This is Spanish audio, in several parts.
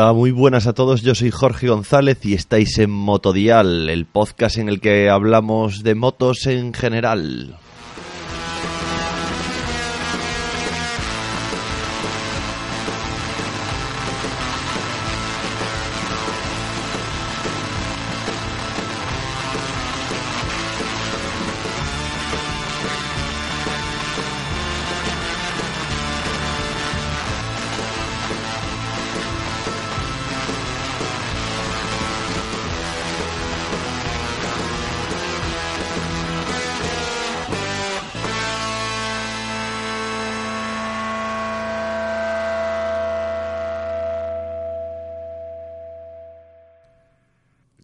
Hola, muy buenas a todos. Yo soy Jorge González y estáis en Motodial, el podcast en el que hablamos de motos en general.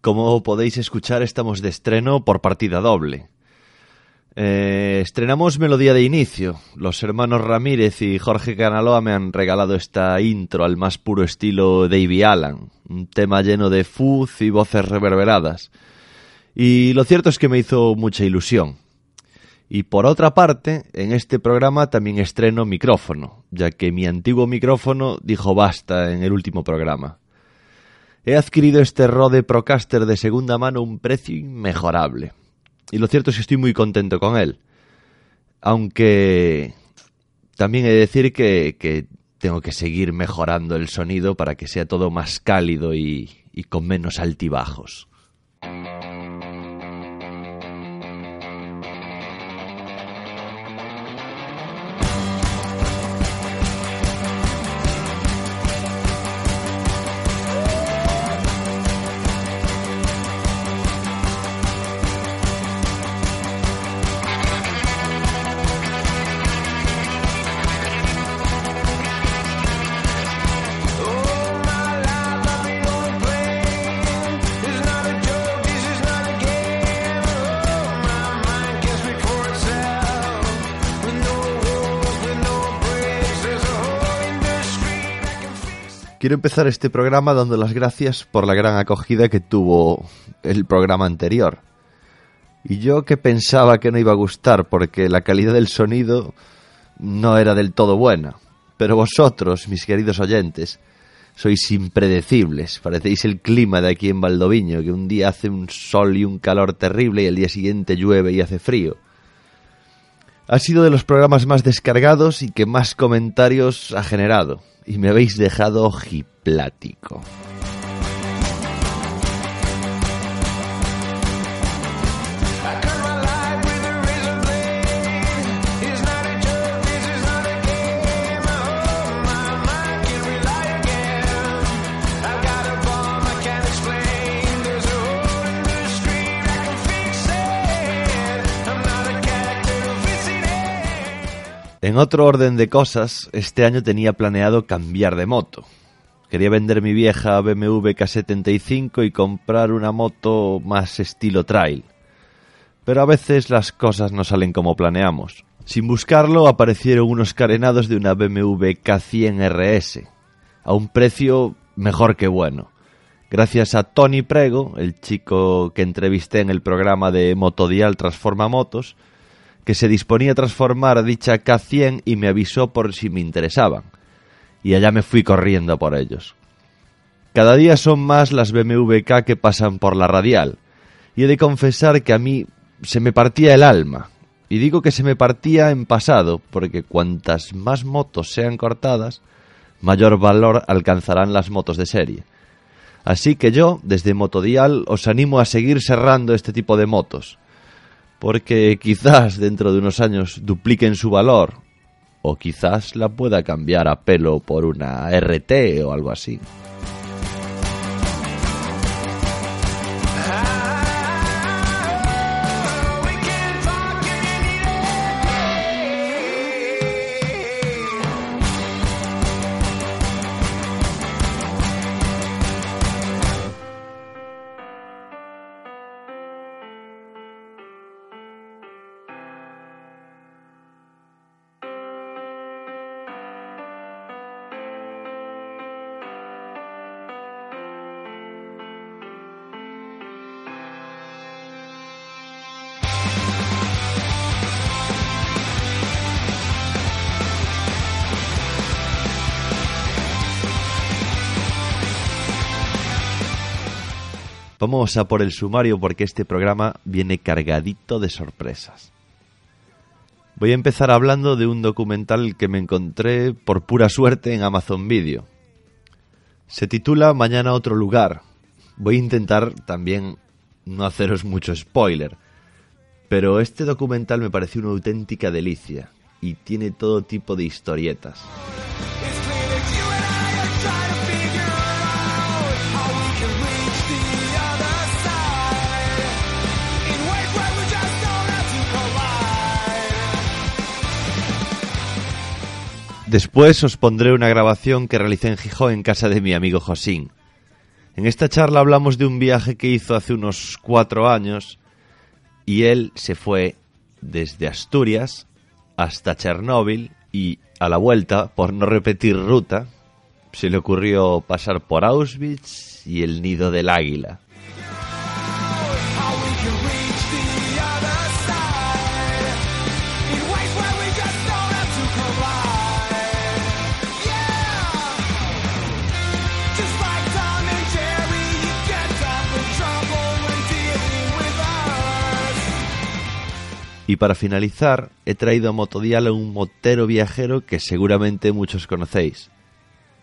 Como podéis escuchar, estamos de estreno por partida doble. Eh, estrenamos Melodía de Inicio. Los hermanos Ramírez y Jorge Canaloa me han regalado esta intro al más puro estilo Davy Allen, un tema lleno de fuzz y voces reverberadas. Y lo cierto es que me hizo mucha ilusión. Y por otra parte, en este programa también estreno micrófono, ya que mi antiguo micrófono dijo basta en el último programa. He adquirido este Rode Procaster de segunda mano a un precio inmejorable. Y lo cierto es que estoy muy contento con él. Aunque también he de decir que, que tengo que seguir mejorando el sonido para que sea todo más cálido y, y con menos altibajos. Quiero empezar este programa dando las gracias por la gran acogida que tuvo el programa anterior. Y yo que pensaba que no iba a gustar porque la calidad del sonido no era del todo buena. Pero vosotros, mis queridos oyentes, sois impredecibles. Parecéis el clima de aquí en Valdoviño, que un día hace un sol y un calor terrible y el día siguiente llueve y hace frío. Ha sido de los programas más descargados y que más comentarios ha generado. Y me habéis dejado ojiplático. En otro orden de cosas, este año tenía planeado cambiar de moto. Quería vender mi vieja BMW K75 y comprar una moto más estilo trail. Pero a veces las cosas no salen como planeamos. Sin buscarlo aparecieron unos carenados de una BMW K100 RS, a un precio mejor que bueno. Gracias a Tony Prego, el chico que entrevisté en el programa de Motodial Transforma Motos, que se disponía a transformar dicha K100 y me avisó por si me interesaban. Y allá me fui corriendo por ellos. Cada día son más las BMW K que pasan por la radial, y he de confesar que a mí se me partía el alma. Y digo que se me partía en pasado, porque cuantas más motos sean cortadas, mayor valor alcanzarán las motos de serie. Así que yo, desde Motodial, os animo a seguir serrando este tipo de motos, porque quizás dentro de unos años dupliquen su valor, o quizás la pueda cambiar a pelo por una RT o algo así. Vamos a por el sumario porque este programa viene cargadito de sorpresas. Voy a empezar hablando de un documental que me encontré por pura suerte en Amazon Video. Se titula Mañana otro lugar. Voy a intentar también no haceros mucho spoiler, pero este documental me pareció una auténtica delicia y tiene todo tipo de historietas. Después os pondré una grabación que realicé en Gijón en casa de mi amigo Josín. En esta charla hablamos de un viaje que hizo hace unos cuatro años y él se fue desde Asturias hasta Chernóbil y a la vuelta, por no repetir ruta, se le ocurrió pasar por Auschwitz y el nido del águila. Y para finalizar, he traído a Motodial a un motero viajero que seguramente muchos conocéis.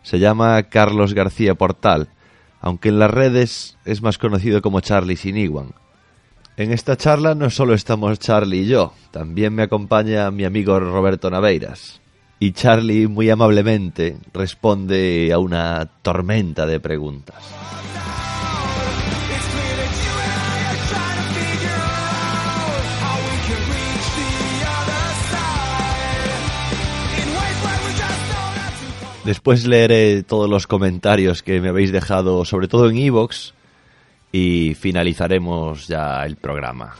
Se llama Carlos García Portal, aunque en las redes es más conocido como Charlie Siniguan. En esta charla no solo estamos Charlie y yo, también me acompaña mi amigo Roberto Naveiras. Y Charlie muy amablemente responde a una tormenta de preguntas. Después leeré todos los comentarios que me habéis dejado, sobre todo en Evox, y finalizaremos ya el programa.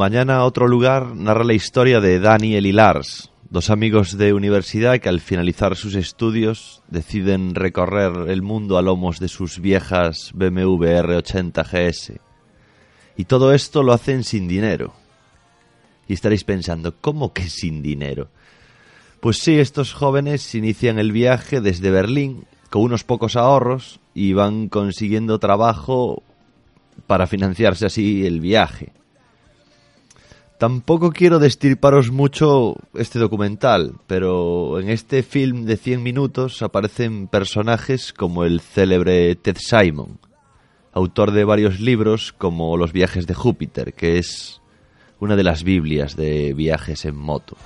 Mañana otro lugar narra la historia de Daniel y Lars, dos amigos de universidad que al finalizar sus estudios deciden recorrer el mundo a lomos de sus viejas BMW R80 GS. Y todo esto lo hacen sin dinero. Y estaréis pensando, ¿cómo que sin dinero? Pues sí, estos jóvenes inician el viaje desde Berlín con unos pocos ahorros y van consiguiendo trabajo para financiarse así el viaje. Tampoco quiero destirparos mucho este documental, pero en este film de 100 minutos aparecen personajes como el célebre Ted Simon, autor de varios libros como Los viajes de Júpiter, que es una de las Biblias de viajes en moto.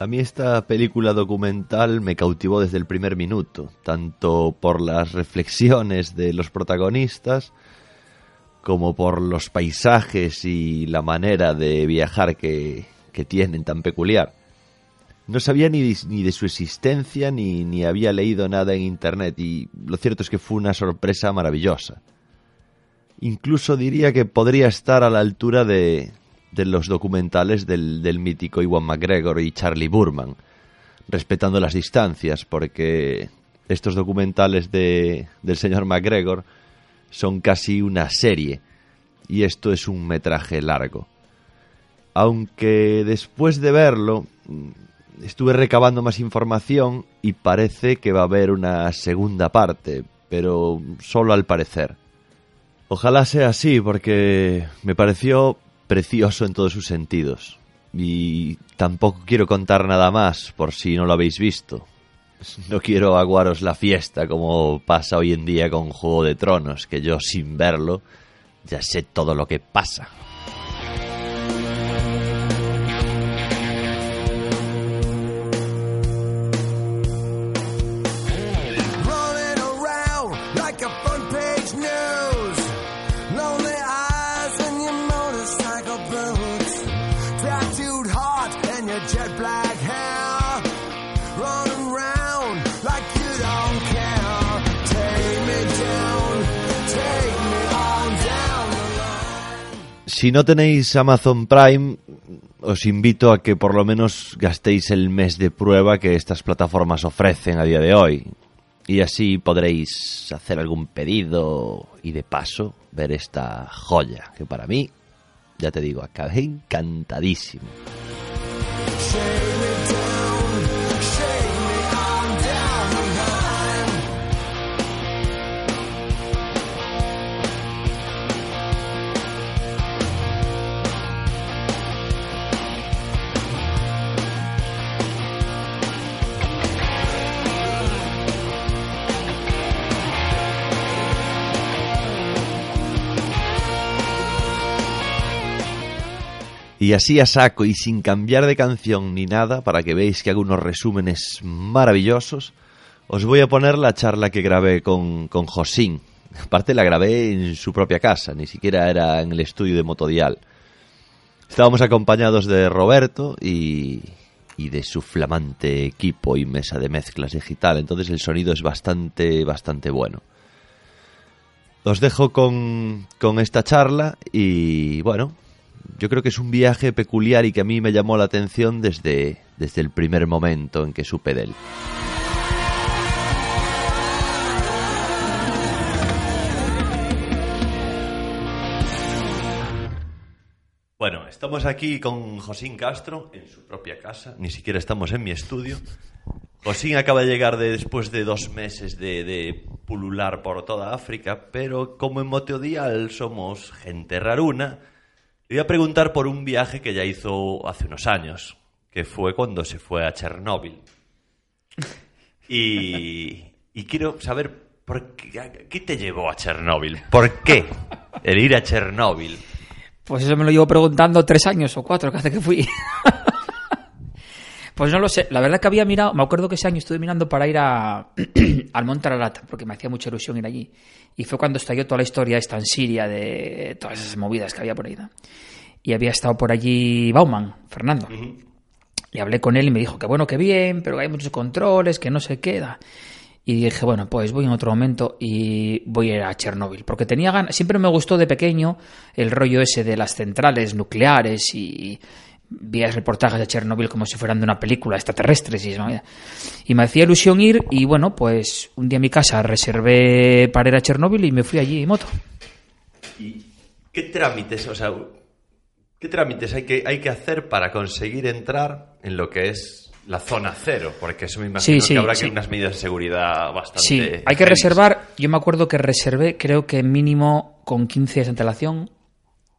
A mí esta película documental me cautivó desde el primer minuto, tanto por las reflexiones de los protagonistas como por los paisajes y la manera de viajar que, que tienen tan peculiar. No sabía ni, ni de su existencia ni, ni había leído nada en internet y lo cierto es que fue una sorpresa maravillosa. Incluso diría que podría estar a la altura de, de los documentales del, del mítico Iwan McGregor y Charlie Burman, respetando las distancias, porque estos documentales de, del señor McGregor son casi una serie y esto es un metraje largo. Aunque después de verlo estuve recabando más información y parece que va a haber una segunda parte, pero solo al parecer. Ojalá sea así porque me pareció precioso en todos sus sentidos. Y tampoco quiero contar nada más por si no lo habéis visto. No quiero aguaros la fiesta como pasa hoy en día con Juego de Tronos, que yo sin verlo ya sé todo lo que pasa. Si no tenéis Amazon Prime, os invito a que por lo menos gastéis el mes de prueba que estas plataformas ofrecen a día de hoy. Y así podréis hacer algún pedido y de paso ver esta joya, que para mí, ya te digo, acabé encantadísimo. Y así a saco y sin cambiar de canción ni nada, para que veáis que hago unos resúmenes maravillosos, os voy a poner la charla que grabé con, con Josín. Aparte la grabé en su propia casa, ni siquiera era en el estudio de Motodial. Estábamos acompañados de Roberto y, y de su flamante equipo y mesa de mezclas digital, entonces el sonido es bastante, bastante bueno. Os dejo con, con esta charla y bueno, yo creo que es un viaje peculiar y que a mí me llamó la atención desde, desde el primer momento en que supe de él. Bueno, estamos aquí con Josín Castro en su propia casa, ni siquiera estamos en mi estudio. Josín acaba de llegar de- después de dos meses de, de pulular por toda África, pero como en Moteodial somos gente raruna, le voy a preguntar por un viaje que ya hizo hace unos años, que fue cuando se fue a Chernóbil. Y, y quiero saber por qué, qué te llevó a Chernóbil. ¿Por qué el ir a Chernóbil? Pues eso me lo llevo preguntando tres años o cuatro que hace que fui. pues no lo sé. La verdad que había mirado, me acuerdo que ese año estuve mirando para ir a, al Monte Ararat, porque me hacía mucha ilusión ir allí. Y fue cuando estalló toda la historia esta en Siria de todas esas movidas que había por ahí. ¿no? Y había estado por allí Bauman, Fernando. Y hablé con él y me dijo que bueno, que bien, pero que hay muchos controles, que no se queda. Y dije, bueno, pues voy en otro momento y voy a ir a Chernóbil. Porque tenía ganas, siempre me gustó de pequeño el rollo ese de las centrales nucleares y vi reportajes de Chernóbil como si fueran de una película extraterrestres y, y me hacía ilusión ir y bueno, pues un día en mi casa reservé para ir a Chernóbil y me fui allí en moto. ¿Y qué trámites, o sea, qué trámites hay que, hay que hacer para conseguir entrar en lo que es la zona cero? Porque eso me imagino Sí, sí, que habrá sí. que unas medidas de seguridad bastante. Sí, hay que reservar. Yo me acuerdo que reservé, creo que mínimo con 15 días de antelación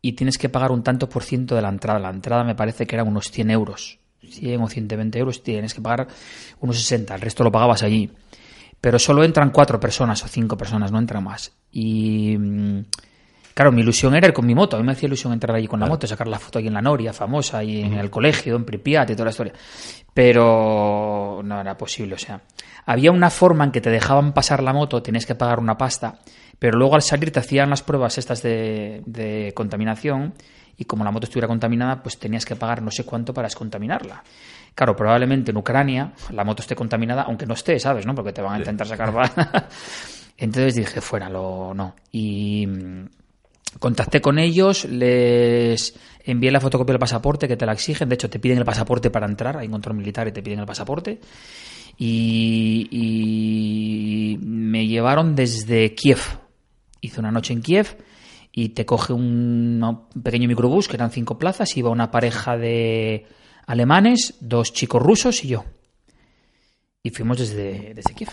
y tienes que pagar un tanto por ciento de la entrada. La entrada me parece que eran unos 100 euros. 100 o 120 euros, tienes que pagar unos 60. El resto lo pagabas allí. Pero solo entran cuatro personas o cinco personas, no entran más. Y, mm, Claro, mi ilusión era ir con mi moto. A mí me hacía ilusión entrar allí con la moto, sacar la foto ahí en la Noria, famosa, y en el colegio, en Pripyat y toda la historia. Pero no era posible, o sea. Había una forma en que te dejaban pasar la moto, tenías que pagar una pasta, pero luego al salir te hacían las pruebas estas de, de contaminación y como la moto estuviera contaminada, pues tenías que pagar no sé cuánto para descontaminarla. Claro, probablemente en Ucrania la moto esté contaminada, aunque no esté, ¿sabes? ¿no? Porque te van a intentar sacar... Entonces dije, fuera, lo no. Y mm, contacté con ellos, les envié la fotocopia del pasaporte que te la exigen. De hecho, te piden el pasaporte para entrar. Hay un control militar y te piden el pasaporte. Y, y me llevaron desde Kiev. Hice una noche en Kiev y te coge un, pequeño microbús que eran cinco plazas. Iba una pareja de alemanes, dos chicos rusos y yo. Y fuimos desde, desde Kiev.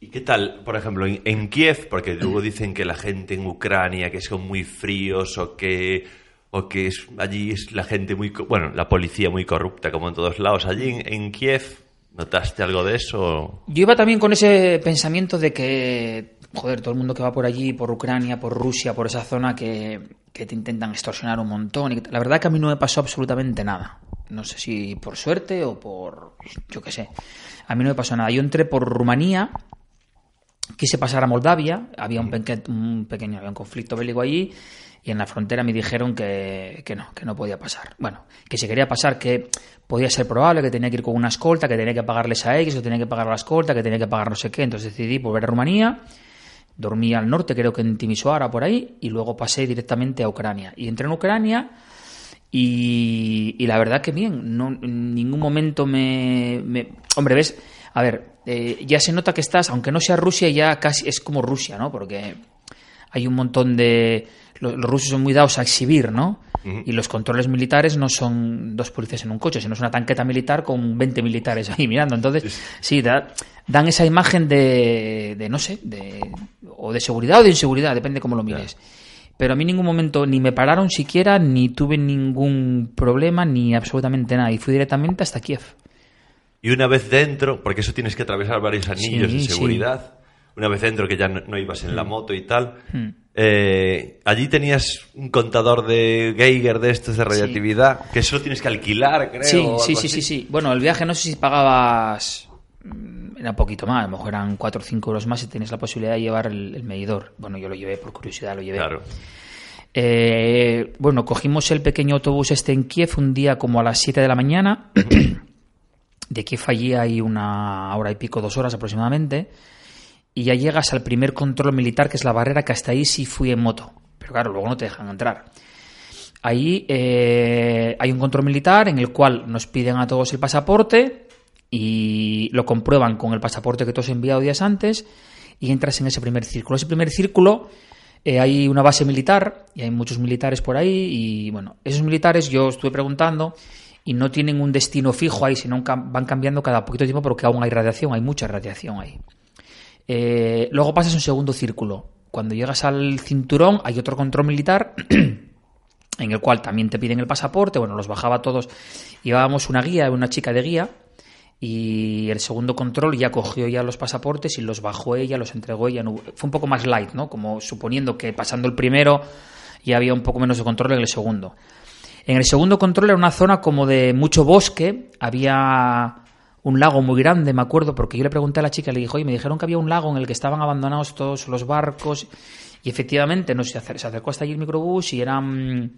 ¿Y qué tal, por ejemplo, en, en Kiev? Porque luego dicen que la gente en Ucrania que son muy fríos o que o que es, allí es la gente muy bueno, la policía muy corrupta como en todos lados. Allí en, en Kiev notaste algo de eso? Yo iba también con ese pensamiento de que, joder, todo el mundo que va por allí, por Ucrania, por Rusia, por esa zona, que, que te intentan extorsionar un montón. Y la verdad que a mí no me pasó absolutamente nada. No sé si por suerte o por, yo qué sé. A mí no me pasó nada. Yo entré por Rumanía, quise pasar a Moldavia, había un pequeño había un conflicto bélico allí y en la frontera me dijeron que, que no, que no podía pasar. Bueno, que si quería pasar que podía ser probable, que tenía que ir con una escolta, que tenía que pagarles a X, que tenía que pagar la escolta, que tenía que pagar no sé qué. Entonces decidí volver a Rumanía, dormí al norte, creo que en Timisoara por ahí, y luego pasé directamente a Ucrania. Y entré en Ucrania y, la verdad que bien, no, en ningún momento me, me- Hombre, ves, a ver, eh, ya se nota que estás, aunque no sea Rusia, ya casi es como Rusia, ¿no? Porque hay un montón de... Los rusos son muy dados a exhibir, ¿no? Y los controles militares no son dos policías en un coche, sino es una tanqueta militar con 20 militares ahí mirando. Entonces, sí, da- dan esa imagen de, de no sé, de, o de seguridad o de inseguridad, depende cómo lo mires. Pero a mí en ningún momento ni me pararon siquiera, ni tuve ningún problema, ni absolutamente nada. Y fui directamente hasta Kiev. Y una vez dentro, porque eso tienes que atravesar varios anillos Sí, de sí. seguridad, una vez dentro que ya no, no ibas en la moto y tal, Hmm. Eh, allí tenías un contador de Geiger de estos de radiactividad, que eso lo tienes que alquilar, creo. Sí, o algo sí, sí, así. sí, sí. Bueno, el viaje no sé si pagabas. mm, Era un poquito más, a lo mejor eran 4 o 5 euros más y tenías la posibilidad de llevar el, el medidor. Bueno, yo lo llevé por curiosidad, lo llevé. Claro. Eh, bueno, cogimos el pequeño autobús este en Kiev un día como a las 7 de la mañana. de Kiev allí hay una hora y pico, dos horas aproximadamente. Y ya llegas al primer control militar, que es la barrera, que hasta ahí sí fui en moto. Pero claro, luego no te dejan entrar. Ahí eh, hay un control militar en el cual nos piden a todos el pasaporte y lo comprueban con el pasaporte que tú has enviado días antes y entras en ese primer círculo. Ese primer círculo eh, hay una base militar y hay muchos militares por ahí y bueno, esos militares yo estuve preguntando y no tienen un destino fijo ahí, sino van cambiando cada poquito de tiempo porque aún hay radiación, hay mucha radiación ahí. Eh, luego pasas un segundo círculo. Cuando llegas al cinturón hay otro control militar en el cual también te piden el pasaporte, bueno, los bajaba todos, llevábamos una guía, una chica de guía, y el segundo control ya cogió ya los pasaportes y los bajó ella, los entregó ella, fue un poco más light, ¿no? Como suponiendo que pasando el primero ya había un poco menos de control en el segundo. En el segundo control era una zona como de mucho bosque, había un lago muy grande, me acuerdo, porque yo le pregunté a la chica, le dijo, oye, me dijeron que había un lago en el que estaban abandonados todos los barcos, y efectivamente, no se acercó hasta allí el microbús y eran,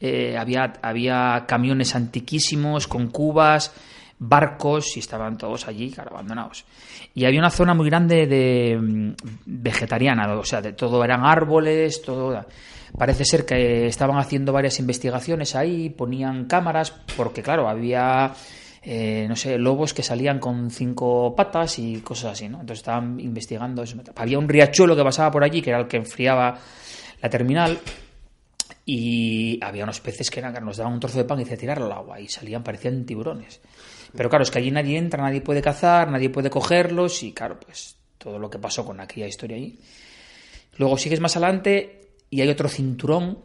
eh, había, había camiones antiquísimos con cubas, barcos, y estaban todos allí, claro, abandonados. Y había una zona muy grande de mm, vegetariana, o sea, de todo eran árboles, todo... Parece ser que estaban haciendo varias investigaciones ahí, ponían cámaras, porque claro, había, eh, no sé, lobos que salían con cinco patas y cosas así, ¿no? Entonces estaban investigando eso. Había un riachuelo que pasaba por allí, que era el que enfriaba la terminal, y había unos peces que eran, nos daban un trozo de pan y decía tirarlo al agua, y salían, parecían tiburones. Pero claro, es que allí nadie entra, nadie puede cazar, nadie puede cogerlos, y claro, pues todo lo que pasó con aquella historia allí. Luego sigues más adelante y hay otro cinturón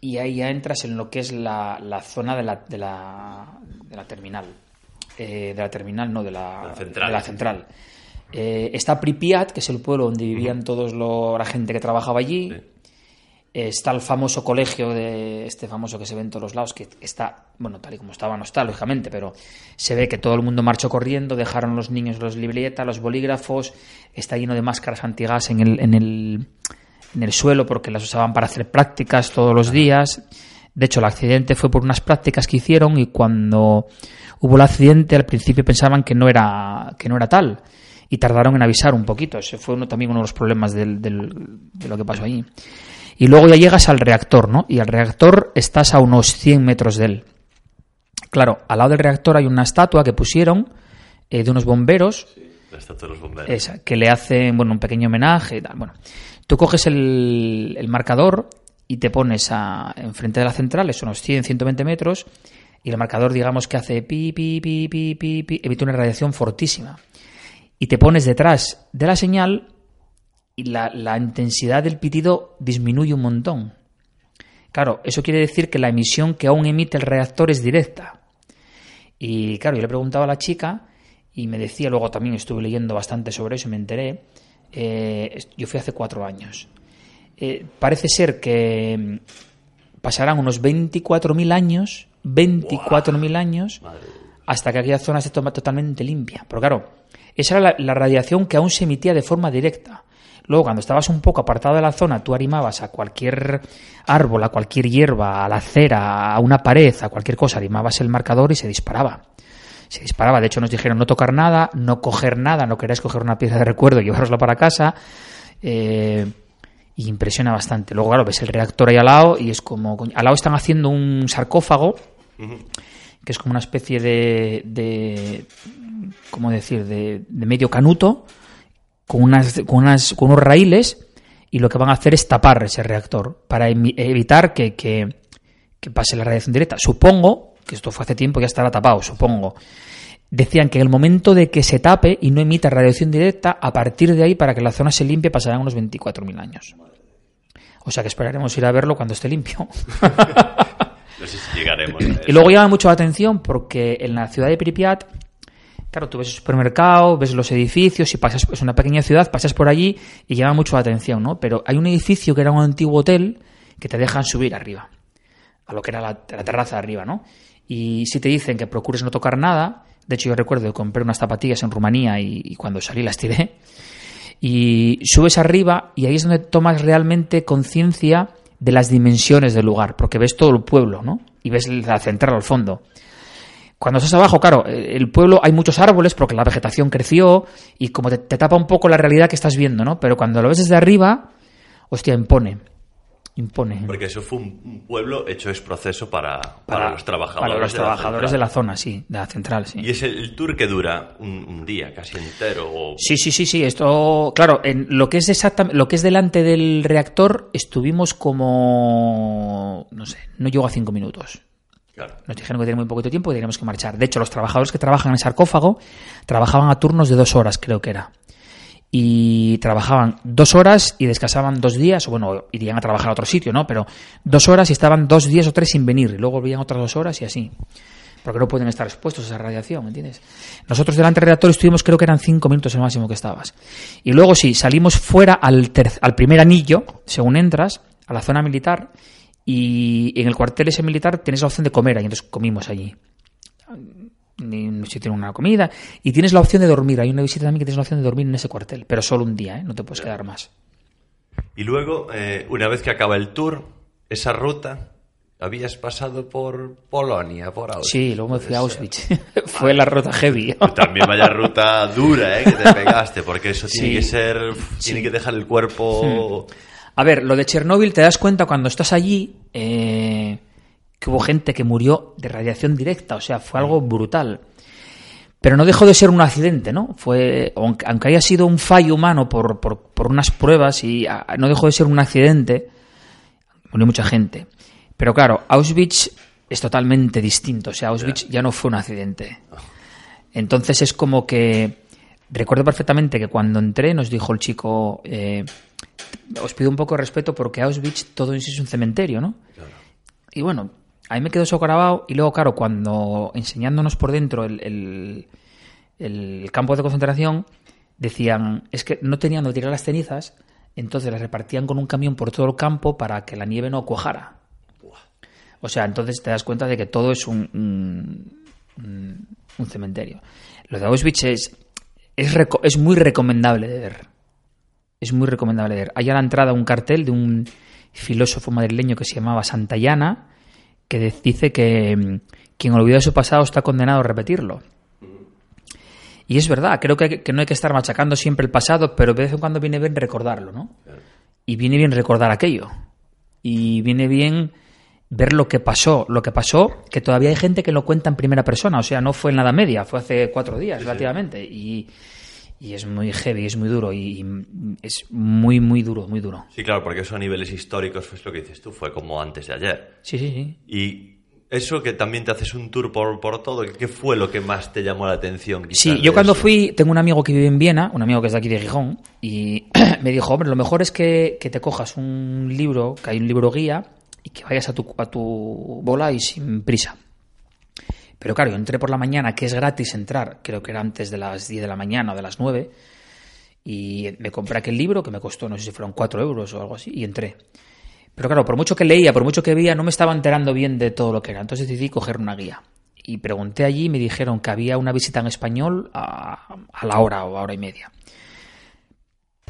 y ahí ya entras en lo que es la, la zona de la, de la terminal. Eh, de la terminal, no, de la, La central. de la central. Eh, está Pripyat, que es el pueblo donde vivían todos la gente que trabajaba allí. está el famoso colegio de este famoso que se ve en todos los lados, que está, bueno, tal y como estaba, no está, lógicamente, pero se ve que todo el mundo marchó corriendo, dejaron los niños los libretas, los bolígrafos, está lleno de máscaras antigas en el, en el, en el suelo porque las usaban para hacer prácticas todos los días. De hecho, el accidente fue por unas prácticas que hicieron y cuando hubo el accidente al principio pensaban que no era, que no era tal y tardaron en avisar un poquito. Ese fue uno, también uno de los problemas del, del, de lo que pasó allí. Y luego ya llegas al reactor, ¿no? Y al reactor estás a unos 100 metros de él. Claro, al lado del reactor hay una estatua que pusieron eh, de unos bomberos La estatua de los bomberos. esa, que le hacen bueno, un pequeño homenaje y tal. Bueno, tú coges el, el marcador y te pones a, enfrente de la central, es unos 100, 120 metros, y el marcador, digamos que hace pi, pi, pi, pi, pi, pi, emite una radiación fortísima. Y te pones detrás de la señal y la, la intensidad del pitido disminuye un montón. Claro, eso quiere decir que la emisión que aún emite el reactor es directa. Y claro, yo le preguntaba a la chica y me decía, luego también estuve leyendo bastante sobre eso y me enteré. eh, yo fui hace cuatro años. Eh, parece ser que mm, pasarán unos 24.000 años, 24.000 años, hasta que aquella zona se toma totalmente limpia. Pero claro, esa era la, la radiación que aún se emitía de forma directa. Luego, cuando estabas un poco apartado de la zona, tú animabas a cualquier árbol, a cualquier hierba, a la acera, a una pared, a cualquier cosa, animabas el marcador y se disparaba. Se disparaba. De hecho, nos dijeron no tocar nada, no coger nada, no queráis coger una pieza de recuerdo y llevarosla para casa. Eh, y impresiona bastante. Luego, claro, ves el reactor ahí al lado y es como. Al lado están haciendo un sarcófago, que es como una especie de. de ¿Cómo decir? De, de medio canuto, con, unas, con, unas, con unos raíles, y lo que van a hacer es tapar ese reactor para evitar que, que, que pase la radiación directa. Supongo que esto fue hace tiempo, ya estará tapado, supongo. Decían que en el momento de que se tape y no emita radiación directa, a partir de ahí, para que la zona se limpie, pasarán unos 24.000 años. O sea que esperaremos ir a verlo cuando esté limpio. No sé si llegaremos. a y luego llama mucho la atención porque en la ciudad de Pripyat, claro, tú ves el supermercado, ves los edificios y pasas, es una pequeña ciudad, pasas por allí y llama mucho la atención, ¿no? Pero hay un edificio que era un antiguo hotel que te dejan subir arriba, a lo que era la, la terraza de arriba, ¿no? Y si te dicen que procures no tocar nada, de hecho yo recuerdo que compré unas zapatillas en Rumanía y, cuando salí las tiré, y subes arriba y ahí es donde tomas realmente conciencia de las dimensiones del lugar, porque ves todo el pueblo, ¿no? Y ves la central al fondo. Cuando estás abajo, claro, eh, el pueblo hay muchos árboles porque la vegetación creció y como te, te tapa un poco la realidad que estás viendo, ¿no? Pero cuando lo ves desde arriba, hostia, impone. Impone. Porque eso fue un pueblo hecho es proceso para, para, los trabajadores. para los de la trabajadores de la zona, sí, de la central, sí. Y es el, el tour que dura un, un día casi entero. O... Sí, sí, sí, sí. Esto, claro, en lo que es exactamente, lo que es delante del reactor, estuvimos como, no sé, no llegó a cinco minutos. Claro. Nos dijeron que tenía muy poquito tiempo y teníamos que marchar. De hecho, los trabajadores que trabajan en el sarcófago trabajaban a turnos de dos horas, creo que era. Y trabajaban dos horas y descansaban dos días, o bueno, irían a trabajar a otro sitio, ¿no? Pero dos horas y estaban dos días o tres sin venir, y luego volvían otras dos horas y así. Porque no pueden estar expuestos a esa radiación, ¿entiendes? Nosotros delante del reactor estuvimos, creo que eran cinco minutos el máximo que estabas. Y luego sí, salimos fuera al, al primer anillo, según entras, a la zona militar, y en el cuartel ese militar tienes la opción de comer, ahí entonces comimos allí. Ni- Si tiene una comida. Y tienes la opción de dormir. Hay una visita también que tienes la opción de dormir en ese cuartel, pero solo un día, ¿eh? No te puedes quedar más. Y luego, eh, una vez que acaba el tour, esa ruta, habías pasado por Polonia, por Auschwitz. Sí, luego me fui a Auschwitz. Fue la ruta heavy. También vaya ruta dura, ¿eh? Que te pegaste, porque eso tiene Sí. que ser... Tiene que dejar el cuerpo... A ver, lo de Chernóbil te das cuenta cuando estás allí eh, que hubo gente que murió de radiación directa, o sea, fue algo brutal. Pero no dejó de ser un accidente, ¿no? Fue, aunque, haya sido un fallo humano por, por, por unas pruebas y no dejó de ser un accidente, murió mucha gente. Pero claro, Auschwitz es totalmente distinto, o sea, Auschwitz ya no fue un accidente. Entonces es como que recuerdo perfectamente que cuando entré nos dijo el chico, eh, os pido un poco de respeto porque Auschwitz todo en sí es un cementerio, ¿no? Y bueno, ahí me quedó eso grabado y luego, claro, cuando enseñándonos por dentro el, campo de concentración, decían, es que no tenían donde tirar las cenizas, Entonces las repartían con un camión por todo el campo para que la nieve no cuajara. O sea, entonces te das cuenta de que todo es un, cementerio. Lo de Auschwitz es, es, es muy recomendable de ver. Es muy recomendable de ver. Hay a la entrada un cartel de un filósofo madrileño que se llamaba Santayana, que dice que mm, quien olvida su pasado está condenado a repetirlo. Y es verdad, creo que, no hay que estar machacando siempre el pasado, pero de vez en cuando viene bien recordarlo, ¿no? Y viene bien recordar aquello. Y viene bien ver lo que pasó. Lo que pasó, que todavía hay gente que lo cuenta en primera persona. O sea, no fue en la Edad Media, fue hace cuatro días relativamente. Y, y es muy heavy, es muy duro. Y, es muy, muy duro, muy duro. Sí, claro, porque eso a niveles históricos, pues lo que dices tú, fue como antes de ayer. Sí, sí, sí. Y eso que también te haces un tour por, por todo, ¿qué fue lo que más te llamó la atención? Sí, yo cuando eso? fui, tengo un amigo que vive en Viena, un amigo que es de aquí de Gijón, y me dijo, hombre, lo mejor es que, que te cojas un libro, que hay un libro guía, y que vayas a tu, a tu bola y sin prisa. Pero claro, yo entré por la mañana, que es gratis entrar, creo que era antes de las 10 de la mañana o de las 9, y me compré aquel libro que me costó, no sé si fueron 4 euros o algo así, y entré. Pero claro, por mucho que leía, por mucho que veía, no me estaba enterando bien de todo lo que era. Entonces decidí coger una guía. Y pregunté allí y me dijeron que había una visita en español a, a la hora o a hora y media.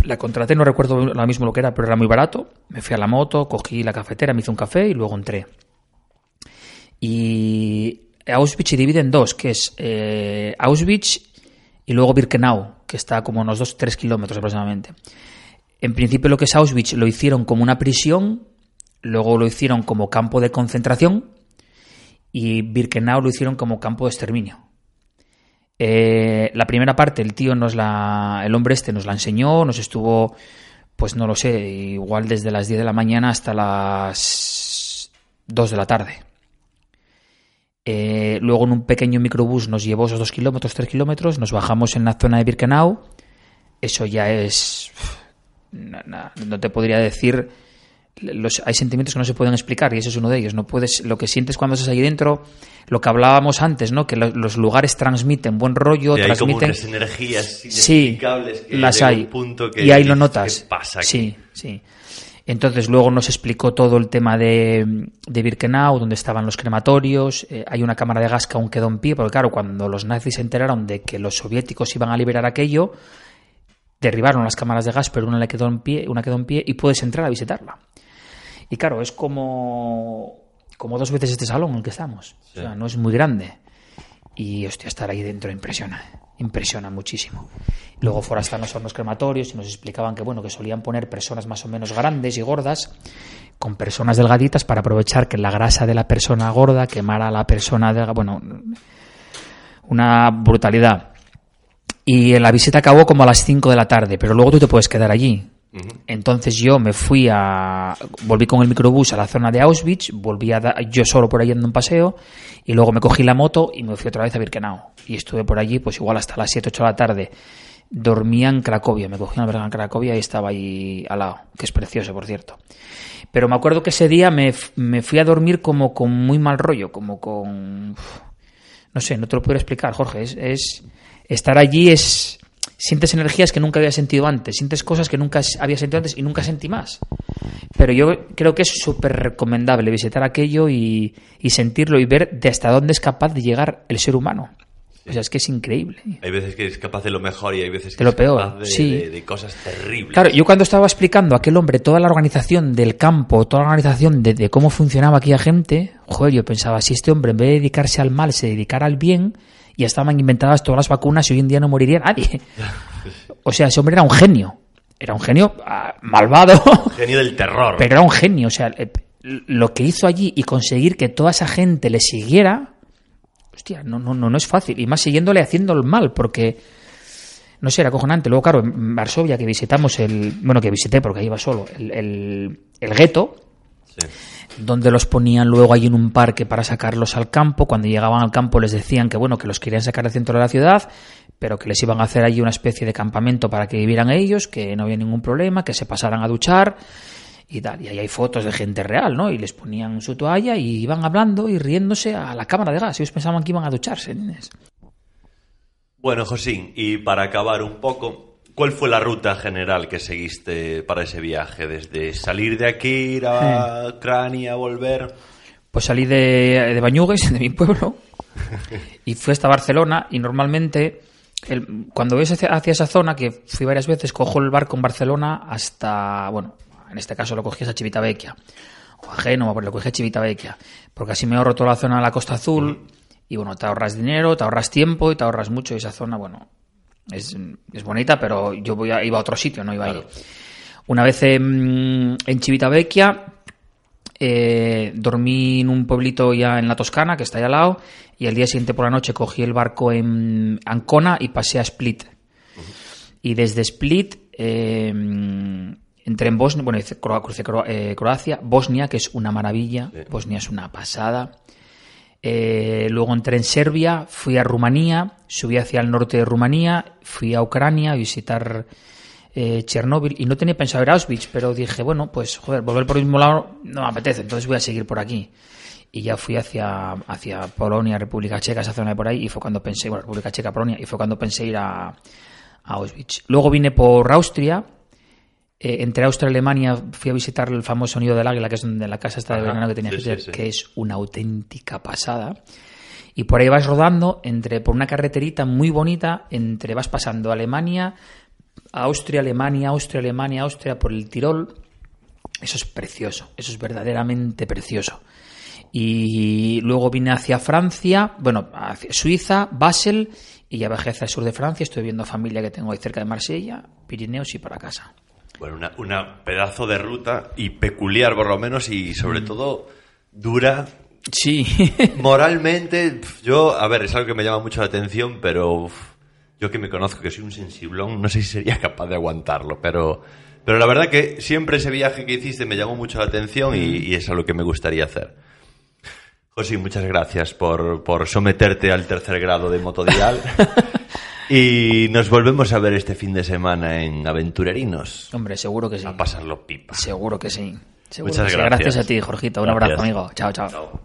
La contraté, no recuerdo ahora mismo lo que era, pero era muy barato. Me fui a la moto, cogí la cafetera, me hice un café y luego entré. Y Auschwitz se divide en dos, que es eh, Auschwitz y luego Birkenau, que está como unos 2-3 kilómetros aproximadamente. En principio lo que es Auschwitz lo hicieron como una prisión, luego lo hicieron como campo de concentración y Birkenau lo hicieron como campo de exterminio. Eh, la primera parte el tío nos la, el hombre este nos la enseñó, nos estuvo, pues no lo sé, igual desde las 10 de la mañana hasta las 2 de la tarde. Eh, luego en un pequeño microbús nos llevó esos 2 kilómetros, 3 kilómetros, nos bajamos en la zona de Birkenau. Eso ya es... No, no- no te podría decir... Los, hay sentimientos que no se pueden explicar y ese es uno de ellos. No puedes, lo que sientes cuando estás ahí dentro, lo que hablábamos antes, ¿no? Que lo- los lugares transmiten buen rollo, Y hay como transmiten unas energías sí, que las hay. un punto que y ahí lo notas. ¿Qué pasa? Sí, sí. Entonces luego nos explicó todo el tema de, de Birkenau, donde estaban los crematorios. eh, hay una cámara de gas que aún quedó en pie, porque claro, cuando los nazis se enteraron de que los soviéticos iban a liberar aquello, derribaron las cámaras de gas, pero una le quedó en pie, una quedó en pie y puedes entrar a visitarla. Y claro, es como, como dos veces este salón en el que estamos. O sea, no es muy grande. Y hostia, estar ahí dentro impresiona, impresiona muchísimo. Luego fuera están los crematorios y nos explicaban que bueno, que solían poner personas más o menos grandes y gordas con personas delgaditas para aprovechar que la grasa de la persona gorda quemara a la persona delgada. Bueno, una brutalidad. Y la visita acabó como a las 5 de la tarde, pero luego tú te puedes quedar allí. Entonces yo me fui a. Volví con el microbús a la zona de Auschwitz, volví a da- yo solo por ahí dando un paseo, y luego me cogí la moto y me fui otra vez a Birkenau. Y estuve por allí, pues igual hasta las 7, 8 de la tarde. Dormía en Cracovia, me cogí una verga en Cracovia y estaba ahí al lado, que es precioso, por cierto. Pero me acuerdo que ese día me, me fui a dormir como con muy mal rollo, como con. No sé, no te lo puedo explicar, Jorge. Es, es- estar allí es. Sientes energías que nunca había sentido antes, sientes cosas que nunca había sentido antes y nunca sentí más. Pero yo creo que es súper recomendable visitar aquello y, y sentirlo y ver de hasta dónde es capaz de llegar el ser humano. O sea, es que es increíble. Hay veces que es capaz de lo mejor y hay veces que De lo es peor, capaz de, sí. de- de cosas terribles. Claro, yo cuando estaba explicando a aquel hombre toda la organización del campo, toda la organización de, de cómo funcionaba aquella gente, joder, yo pensaba, si este hombre en vez de dedicarse al mal se dedicara al bien, ya estaban inventadas todas las vacunas y hoy en día no moriría nadie. O sea, ese hombre era un genio. Era un genio ah, malvado, Genio del terror. pero era un genio. O sea, eh, lo que hizo allí y conseguir que toda esa gente le siguiera, hostia, no, no, no, no es fácil. Y más siguiéndole haciendo el mal, porque no sé, era acojonante. Luego, claro, en Varsovia, que visitamos el. Bueno, que visité porque ahí iba solo, el, el, el gueto, Sí. donde los ponían luego allí en un parque para sacarlos al campo. Cuando llegaban al campo les decían que bueno, que los querían sacar del centro de la ciudad, pero que les iban a hacer allí una especie de campamento para que vivieran ellos, que no había ningún problema, que se pasaran a duchar y tal. Y ahí hay fotos de gente real, ¿no? Y les ponían su toalla y iban hablando y riéndose a la cámara de gas. Ellos pensaban que iban a ducharse. ¿entiendes? Bueno, Josín, y para acabar un poco, ¿Cuál fue la ruta general que seguiste para ese viaje? Desde salir de aquí, ir a Ucrania, volver. Pues salí de, de Bañugues, de mi pueblo, y fui hasta Barcelona. Y normalmente, el- cuando ves hacia, hacia esa zona, que fui varias veces, cojo el barco en Barcelona hasta, bueno, en este caso lo cogí hasta Civitavecchia, o a Génova, pero lo cogí a Civitavecchia, porque así me ahorro toda la zona de la Costa Azul. Y bueno, te ahorras dinero, te ahorras tiempo y te ahorras mucho. Y esa zona, bueno, es, es bonita, pero yo voy a- iba a otro sitio, no iba ahí. Una vez en, en Civitavecchia, eh, dormí en un pueblito ya en la Toscana, que está ahí al lado, y al día siguiente por la noche cogí el barco en Ancona y pasé a Split. Y desde Split eh, entré en Bosnia, bueno, crucé eh, Croacia, Bosnia, que es una maravilla, Bosnia es una pasada. Eh, luego entré en Serbia, fui a Rumanía, subí hacia el norte de Rumanía, fui a Ucrania a visitar eh, Chernóbil y no tenía pensado ir a Auschwitz, pero dije, bueno, pues joder, volver por el mismo lado no me apetece, entonces voy a seguir por aquí. Y ya fui hacia, hacia Polonia, República Checa, esa zona de por ahí, y fue cuando pensé, bueno, República Checa, Polonia, y fue cuando pensé ir a, a Auschwitz. Luego vine por Austria, eh, entre Austria y Alemania fui a visitar el famoso Nido del Águila, que es donde la casa está de verano que tenía sí, sí, sí. que es una auténtica pasada. Y por ahí vas rodando entre por una carreterita muy bonita, entre vas pasando Alemania, Austria, Alemania, Austria, Alemania, Austria por el Tirol. Eso es precioso, eso es verdaderamente precioso. Y luego vine hacia Francia, bueno, hacia Suiza, Basel, y ya bajé hacia el sur de Francia. Estoy viendo familia que tengo ahí cerca de Marsella, Pirineos y para casa. Bueno, una, una pedazo de ruta y peculiar por lo menos y sobre todo dura Sí, moralmente. Yo, a ver, es algo que me llama mucho la atención, pero uf, yo que me conozco que soy un sensiblón, no sé si sería capaz de aguantarlo, pero, pero la verdad que siempre ese viaje que hiciste me llamó mucho la atención y, y es algo que me gustaría hacer. José, muchas gracias por, por someterte al tercer grado de motodial. y nos volvemos a ver este fin de semana en Aventurerinos. hombre, seguro que sí. A pasarlo pipa. Seguro que sí. Seguro Muchas que sí. gracias. Gracias a ti, Jorgito. Un Gracias. abrazo, amigo. Chao, chao. Chao.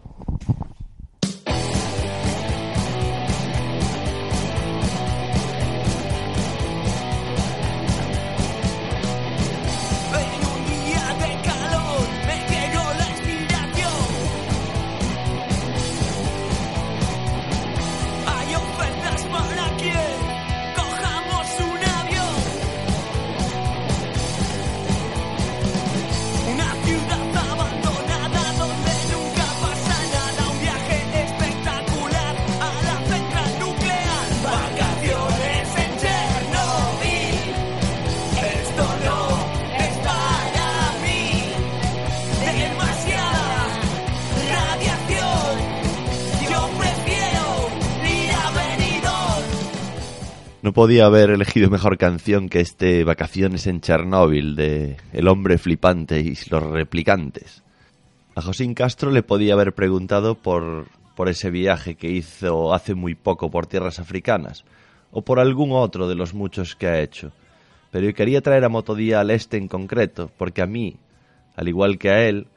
No podía haber elegido mejor canción que este Vacaciones en Chernóbil de El hombre flipante y los replicantes. A Josín Castro le podía haber preguntado por, por ese viaje que hizo hace muy poco por tierras africanas, o por algún otro de los muchos que ha hecho. Pero yo quería traer a Motodía al este en concreto, porque a mí, al igual que a él,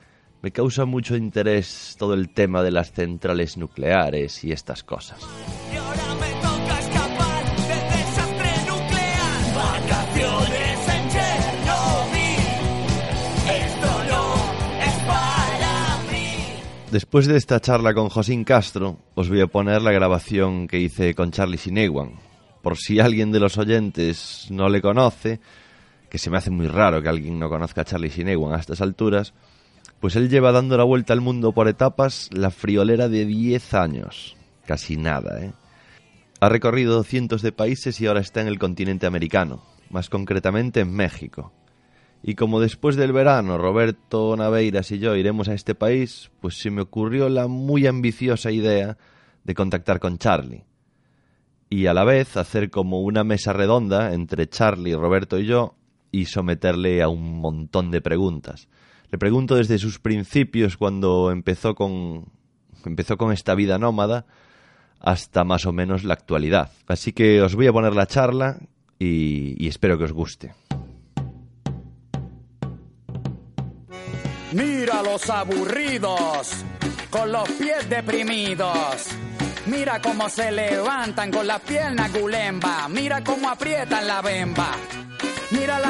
me causa mucho interés todo el tema de las centrales nucleares y estas cosas. Después de esta charla con Josín Castro, os voy a poner la grabación que hice con Charlie Sinewan. Por si alguien de los oyentes no le conoce, que se me hace muy raro que alguien no conozca a Charlie Sinewan a estas alturas, pues él lleva dando la vuelta al mundo por etapas la friolera de 10 años. Casi nada, ¿eh? Ha recorrido cientos de países y ahora está en el continente americano, más concretamente en México. Y como después del verano Roberto Naveiras y yo iremos a este país, pues se me ocurrió la muy ambiciosa idea de contactar con Charlie. Y a la vez hacer como una mesa redonda entre Charlie, Roberto y yo y someterle a un montón de preguntas. Le pregunto desde sus principios cuando empezó con empezó con esta vida nómada hasta más o menos la actualidad. Así que os voy a poner la charla y, y espero que os guste. Mira los aburridos, con los pies deprimidos. Mira cómo se levantan con la pierna gulemba. Mira cómo aprietan la bemba.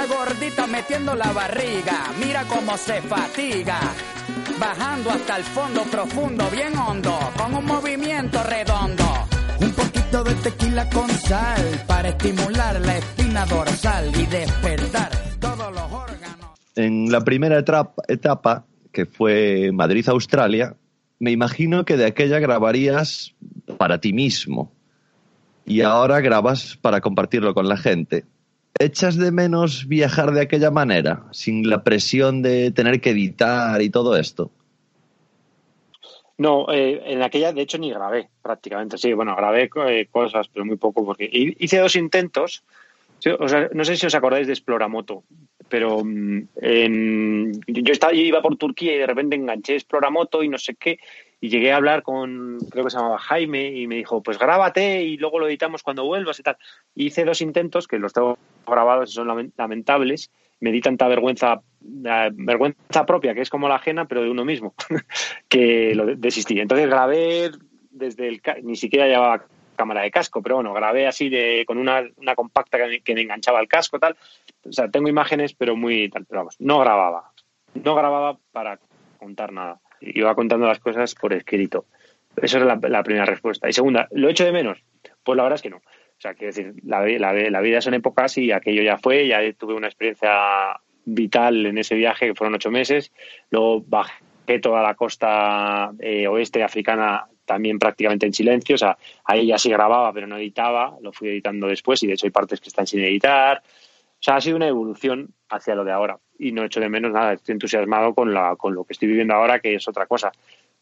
gordita metiendo la barriga. Mira cómo se fatiga. Bajando hasta el fondo profundo, bien hondo, con un movimiento redondo. Un poquito de tequila con sal para estimular la espina dorsal y despertar todos los órganos. En la primera etapa, que fue Madrid-Australia, me imagino que de aquella grabarías para ti mismo y ahora grabas para compartirlo con la gente. ¿Echas de menos viajar de aquella manera, sin la presión de tener que editar y todo esto? No, eh, en aquella de hecho ni grabé prácticamente. Sí, bueno, grabé eh, cosas, pero muy poco porque hice dos intentos. No sé si os acordáis de Exploramoto, pero mm, yo estaba, yo iba por Turquía y de repente enganché Exploramoto y no sé qué y llegué a hablar con, creo que se llamaba Jaime y me dijo, pues grábate y luego lo editamos cuando vuelvas y tal. Hice dos intentos que los tengo grabados y son lamen- lamentables. Me di tanta vergüenza, eh, vergüenza propia, que es como la ajena, pero de uno mismo, que lo de- desistí. Entonces grabé desde el, ni siquiera llevaba cámara de casco, pero bueno, grabé así de, con una, una compacta que que me enganchaba al casco, tal. O sea, tengo imágenes, pero muy tal, pero vamos, no grababa. No grababa para contar nada. Iba contando las cosas por escrito. Esa es la, la primera respuesta. Y segunda, ¿lo echo de menos? Pues la verdad es que no. O sea, quiero decir, la, la, la vida son épocas y aquello ya fue, ya tuve una experiencia vital en ese viaje, que fueron ocho meses. Luego bajé toda la costa eh, oeste africana también prácticamente en silencio. O sea, ahí ya sí grababa, pero no editaba. Lo fui editando después y de hecho hay partes que están sin editar. O sea, ha sido una evolución hacia lo de ahora. Y no echo de menos nada, estoy entusiasmado con, la, con lo que estoy viviendo ahora, que es otra cosa.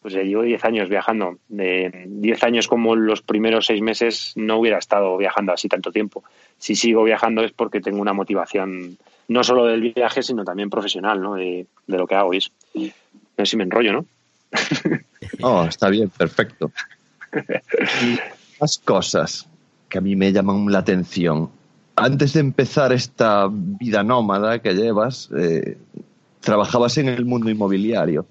Pues eh, llevo 10 años viajando. De 10 años como los primeros seis meses no hubiera estado viajando así tanto tiempo. Si sigo viajando es porque tengo una motivación no solo del viaje, sino también profesional, ¿no? De, de lo que hago. Y es, no sé si me enrollo, ¿no? Oh, está bien, perfecto. Y más cosas que a mí me llaman la atención. Antes de empezar esta vida nómada que llevas, eh, trabajabas en el mundo inmobiliario.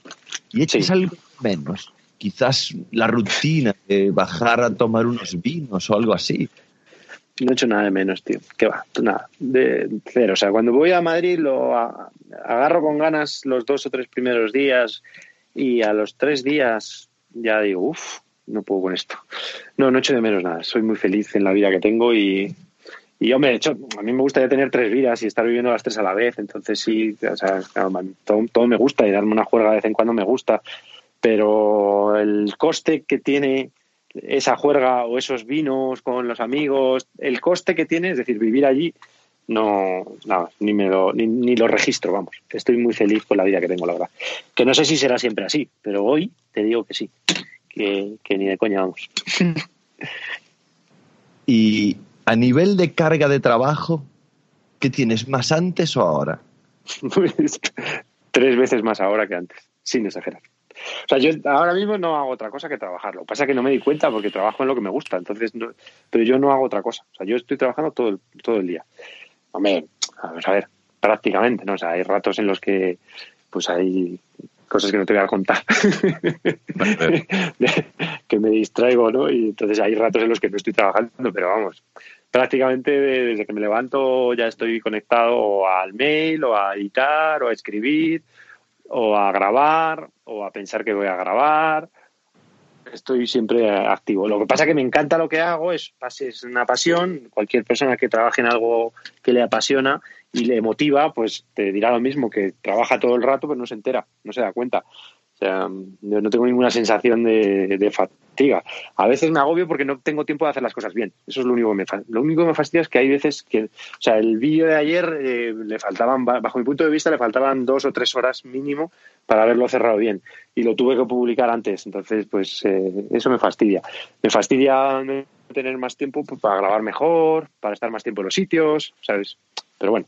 Y echas Sí. algo menos. Quizás la rutina de bajar a tomar unos vinos o algo así. No he hecho nada de menos, tío. ¿Qué va? Nada. De cero. O sea, cuando voy a Madrid lo agarro con ganas los dos o tres primeros días y a los tres días ya digo, uff, no puedo con esto. No, no he hecho de menos nada. Soy muy feliz en la vida que tengo y, y hombre, de hecho, a mí me gustaría tener tres vidas y estar viviendo las tres a la vez. Entonces sí, o sea, todo me gusta y darme una juerga de vez en cuando me gusta. Pero el coste que tiene esa juerga o esos vinos con los amigos, el coste que tiene, es decir, vivir allí, no, nada, ni me lo, ni, ni lo registro, vamos. Estoy muy feliz con la vida que tengo, la verdad. Que no sé si será siempre así, pero hoy te digo que sí, que, que ni de coña vamos. Y a nivel de carga de trabajo, ¿qué tienes más antes o ahora? Pues, Tres veces más ahora que antes, sin exagerar. O sea, yo ahora mismo no hago otra cosa que trabajar. Lo que pasa es que no me di cuenta porque trabajo en lo que me gusta. Entonces, no- pero yo no hago otra cosa. O sea, yo estoy trabajando todo el, todo el día. Hombre, vamos a ver, prácticamente, ¿no? O sea, hay ratos en los que, pues hay cosas que no te voy a contar. Que me distraigo, ¿no? Y entonces hay ratos en los que no estoy trabajando, pero vamos, prácticamente desde que me levanto ya estoy conectado al mail, o a editar, o a escribir, o a grabar, o a pensar que voy a grabar. Estoy siempre activo. Lo que pasa es que me encanta lo que hago, es, es una pasión. Cualquier persona que trabaje en algo que le apasiona y le motiva, pues te dirá lo mismo, que trabaja todo el rato, pero no se entera, no se da cuenta. O sea, yo no tengo ninguna sensación de, de fatiga. A veces me agobio porque no tengo tiempo de hacer las cosas bien. Eso es lo único que me Lo único que me fastidia es que hay veces que, o sea, el vídeo de ayer eh, le faltaban, ba- bajo mi punto de vista, le faltaban dos o tres horas mínimo para haberlo cerrado bien. Y lo tuve que publicar antes. Entonces, pues eh, eso me fastidia. Me fastidia tener más tiempo pues, para grabar mejor, para estar más tiempo en los sitios, ¿sabes? Pero bueno,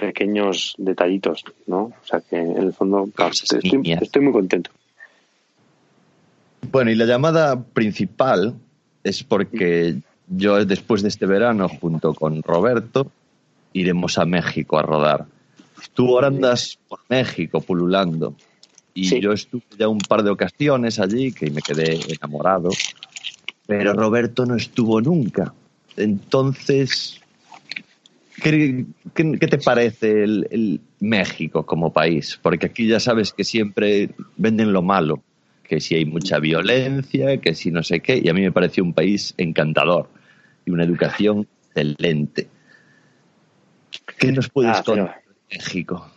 pequeños detallitos, ¿no? O sea que en el fondo Cosas estoy, estoy muy contento. Bueno, y la llamada principal es porque yo después de este verano, junto con Roberto, iremos a México a rodar. Tú ahora andas por México pululando. Y Sí. yo estuve ya un par de ocasiones allí que me quedé enamorado. Pero Roberto no estuvo nunca. Entonces, ¿Qué, qué- qué te parece el, el México como país? Porque aquí ya sabes que siempre venden lo malo, que si hay mucha violencia, que si no sé qué, y a mí me pareció un país encantador y una educación excelente. ¿Qué nos puedes Ah, pero- contar de México?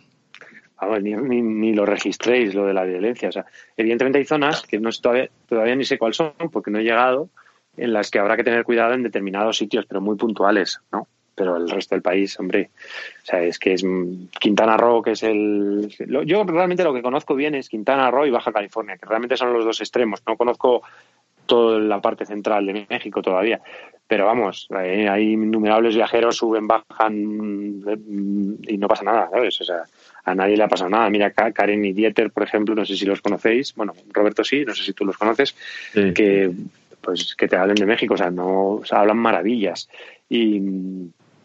Vamos, ni, ni, ni lo registréis, lo de la violencia. O sea, evidentemente hay zonas que no todavía, todavía ni sé cuáles son, porque no he llegado, en las que habrá que tener cuidado en determinados sitios, pero muy puntuales, ¿no? Pero el resto del país, hombre, o sea, es que es Quintana Roo, que es el... yo realmente lo que conozco bien es Quintana Roo y Baja California, que realmente son los dos extremos. No conozco toda la parte central de México todavía. Pero vamos, eh, hay innumerables viajeros, suben, bajan mm, y no pasa nada, ¿sabes? O sea, a nadie le ha pasado nada. Mira, Ka- Karen y Dieter, por ejemplo, no sé si los conocéis. Bueno, Roberto sí, no sé si tú los conoces. Sí. Que pues que te hablen de México, o sea, no, o sea, hablan maravillas. Y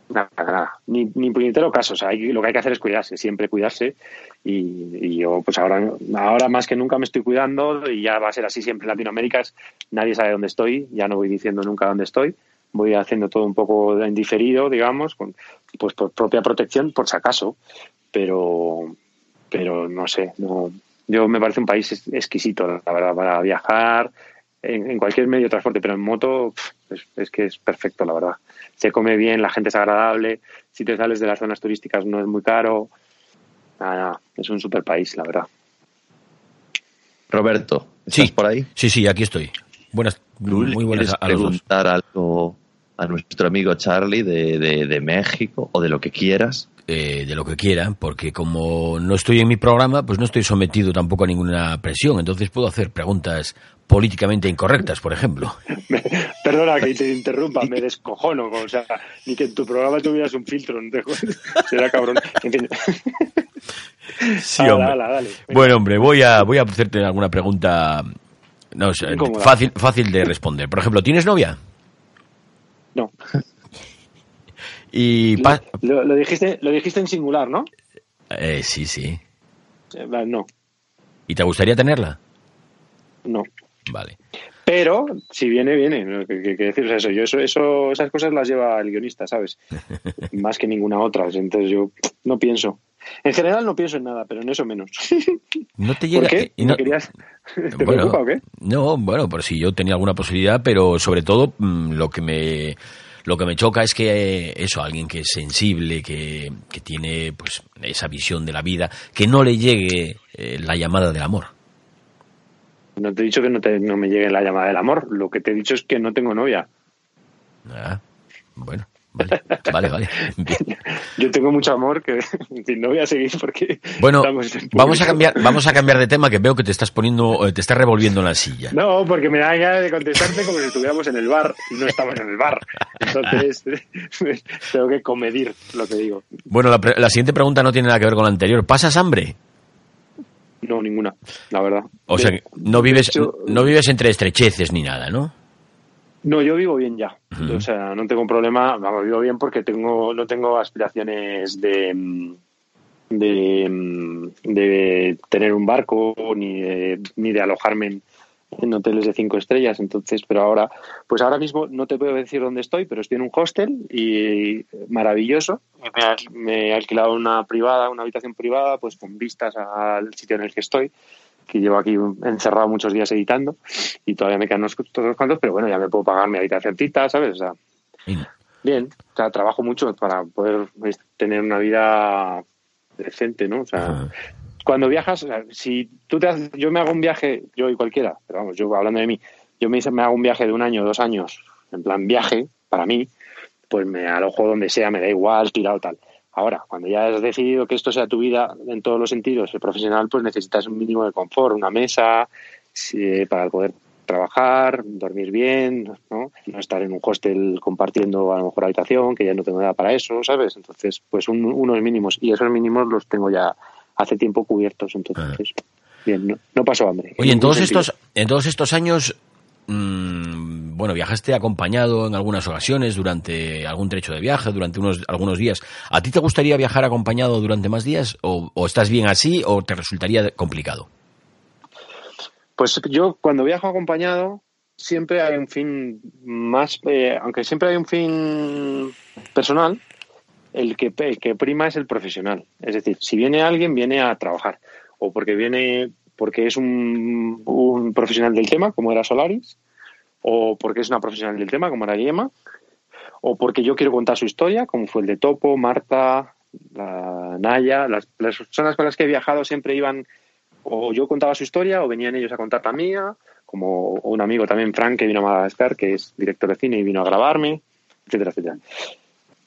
nada, nada, ni, ni puñetero caso. O sea, lo que hay que hacer es cuidarse, siempre cuidarse. Y, y yo, pues ahora, ahora más que nunca me estoy cuidando y ya va a ser así siempre en Latinoamérica. es- Nadie sabe dónde estoy, ya no voy diciendo nunca dónde estoy. Voy haciendo todo un poco en diferido, digamos, con, pues por propia protección, por si acaso. Pero, pero no sé, no, yo me parece un país exquisito, la verdad, para viajar en, en cualquier medio de transporte, pero en moto es, es que es perfecto, la verdad. Se come bien, la gente es agradable, si te sales de las zonas turísticas no es muy caro. Nada, nada, es un super país, la verdad. Roberto, ¿estás Sí. por ahí? Sí, sí, aquí estoy. Buenas, ¿Tú le muy buenas a los dos. preguntar algo a nuestro amigo Charlie de, de- de México o de lo que quieras? Eh, de lo que quiera, porque como no estoy en mi programa, pues no estoy sometido tampoco a ninguna presión, entonces puedo hacer preguntas políticamente incorrectas, por ejemplo. Perdona que te interrumpa, me descojono. O sea, ni que en tu programa tuvieras un filtro, no te. Será cabrón. En fin. Sí, hombre. dale. Bueno, hombre, voy a, voy a hacerte alguna pregunta no, fácil, fácil de responder. Por ejemplo, ¿tienes novia? No. Y pa- Lo, lo dijiste, lo dijiste en singular, ¿no? eh, sí, sí. Eh, No, ¿Y te gustaría tenerla? no. Vale. Pero si viene, viene. ¿Qué, decir? O sea, eso, yo eso, eso, esas cosas las lleva el guionista, ¿sabes? Más que ninguna otra. Entonces yo no pienso. En general no pienso en nada, pero en eso menos. ¿No te llega? ¿Por qué? no- ¿Me querías? ¿Te Bueno, preocupa o qué? No, bueno, por si yo tenía alguna posibilidad, pero sobre todo mm, lo que me lo que me choca es que eh, eso, alguien que es sensible, que, que tiene pues esa visión de la vida, que no le llegue eh, la llamada del amor. No te he dicho que no, te, no me llegue la llamada del amor. Lo que te he dicho es que no tengo novia. Ah, bueno, vale, vale, vale. Bien. Yo tengo mucho amor que no voy a seguir porque Bueno, vamos a cambiar, vamos a cambiar de tema que veo que te estás poniendo, eh, te estás revolviendo en la silla. No, porque me da ganas de contestarte como si estuviéramos en el bar y no estamos en el bar. Entonces tengo que comedir lo que digo. Bueno, la, la siguiente pregunta no tiene nada que ver con la anterior. ¿Pasas hambre? No, ninguna, la verdad. O sea, no vives, hecho, no vives entre estrecheces ni nada, ¿no? No, yo vivo bien ya. O sea, no tengo problema. Vamos, vivo bien porque tengo, no tengo aspiraciones de, de, de tener un barco ni de, ni de alojarme en, en hoteles de cinco estrellas. Entonces, pero ahora, pues ahora mismo no te puedo decir dónde estoy, pero estoy en un hostel y maravilloso. Me, me he alquilado una privada, una habitación privada, pues con vistas al sitio en el que estoy que llevo aquí encerrado muchos días editando y todavía me quedan unos, unos cuantos, pero bueno, ya me puedo pagar mi habitacióncita, ¿sabes? O sea, bien, o sea, trabajo mucho para poder pues, tener una vida decente, ¿no? O sea, Ajá. cuando viajas, o sea, si tú te haces, yo me hago un viaje, yo y cualquiera, pero vamos, yo hablando de mí, yo me hago un viaje de un año, dos años, en plan viaje, para mí, pues me alojo donde sea, me da igual, tirado tal. Ahora, cuando ya has decidido que esto sea tu vida en todos los sentidos, el profesional, pues necesitas un mínimo de confort, una mesa sí, para poder trabajar, dormir bien, ¿no? No estar en un hostel compartiendo a lo mejor habitación, que ya no tengo nada para eso, ¿sabes? Entonces, pues un- unos mínimos. Y esos mínimos los tengo ya hace tiempo cubiertos, entonces, bien, no, no paso hambre. Oye, en todos sentido. estos, en todos estos años, mm, bueno, viajaste acompañado en algunas ocasiones durante algún trecho de viaje, durante unos algunos días. ¿A ti te gustaría viajar acompañado durante más días o, estás bien así o te resultaría complicado? Pues yo cuando viajo acompañado siempre hay un fin más, eh, aunque siempre hay un fin personal, el que, el que prima es el profesional. Es decir, si viene alguien, viene a trabajar. O porque viene, porque es un, un profesional del tema, como era Solaris, o porque es una profesional del tema, como era Yema, o porque yo quiero contar su historia, como fue el de Topo, Marta, la Naya, las, las personas con las que he viajado siempre iban, o yo contaba su historia, o venían ellos a contar la mía, como un amigo también, Frank, que vino a Madagascar, que es director de cine y vino a grabarme, etcétera, etcétera.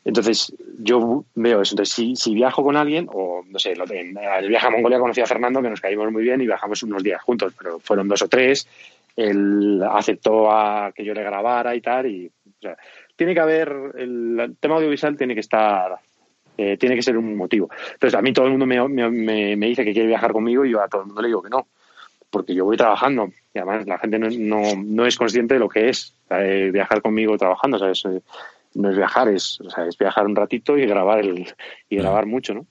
Entonces, yo veo eso. Entonces, si, si viajo con alguien, o no sé, en el viaje a Mongolia conocí a Fernando, que nos caímos muy bien y viajamos unos días juntos, pero fueron dos o tres. Él aceptó a que yo le grabara y tal. Y, o sea, tiene que haber, el, el tema audiovisual tiene que estar, eh, tiene que ser un motivo. Entonces, a mí todo el mundo me, me, me- dice que quiere viajar conmigo y yo a todo el mundo le digo que no porque yo voy trabajando y además la gente no, es- no, no es consciente de lo que es eh, viajar conmigo trabajando, ¿sabes? Eh, No es viajar, es, o sea, es viajar un ratito y grabar el, y grabar mucho, ¿no?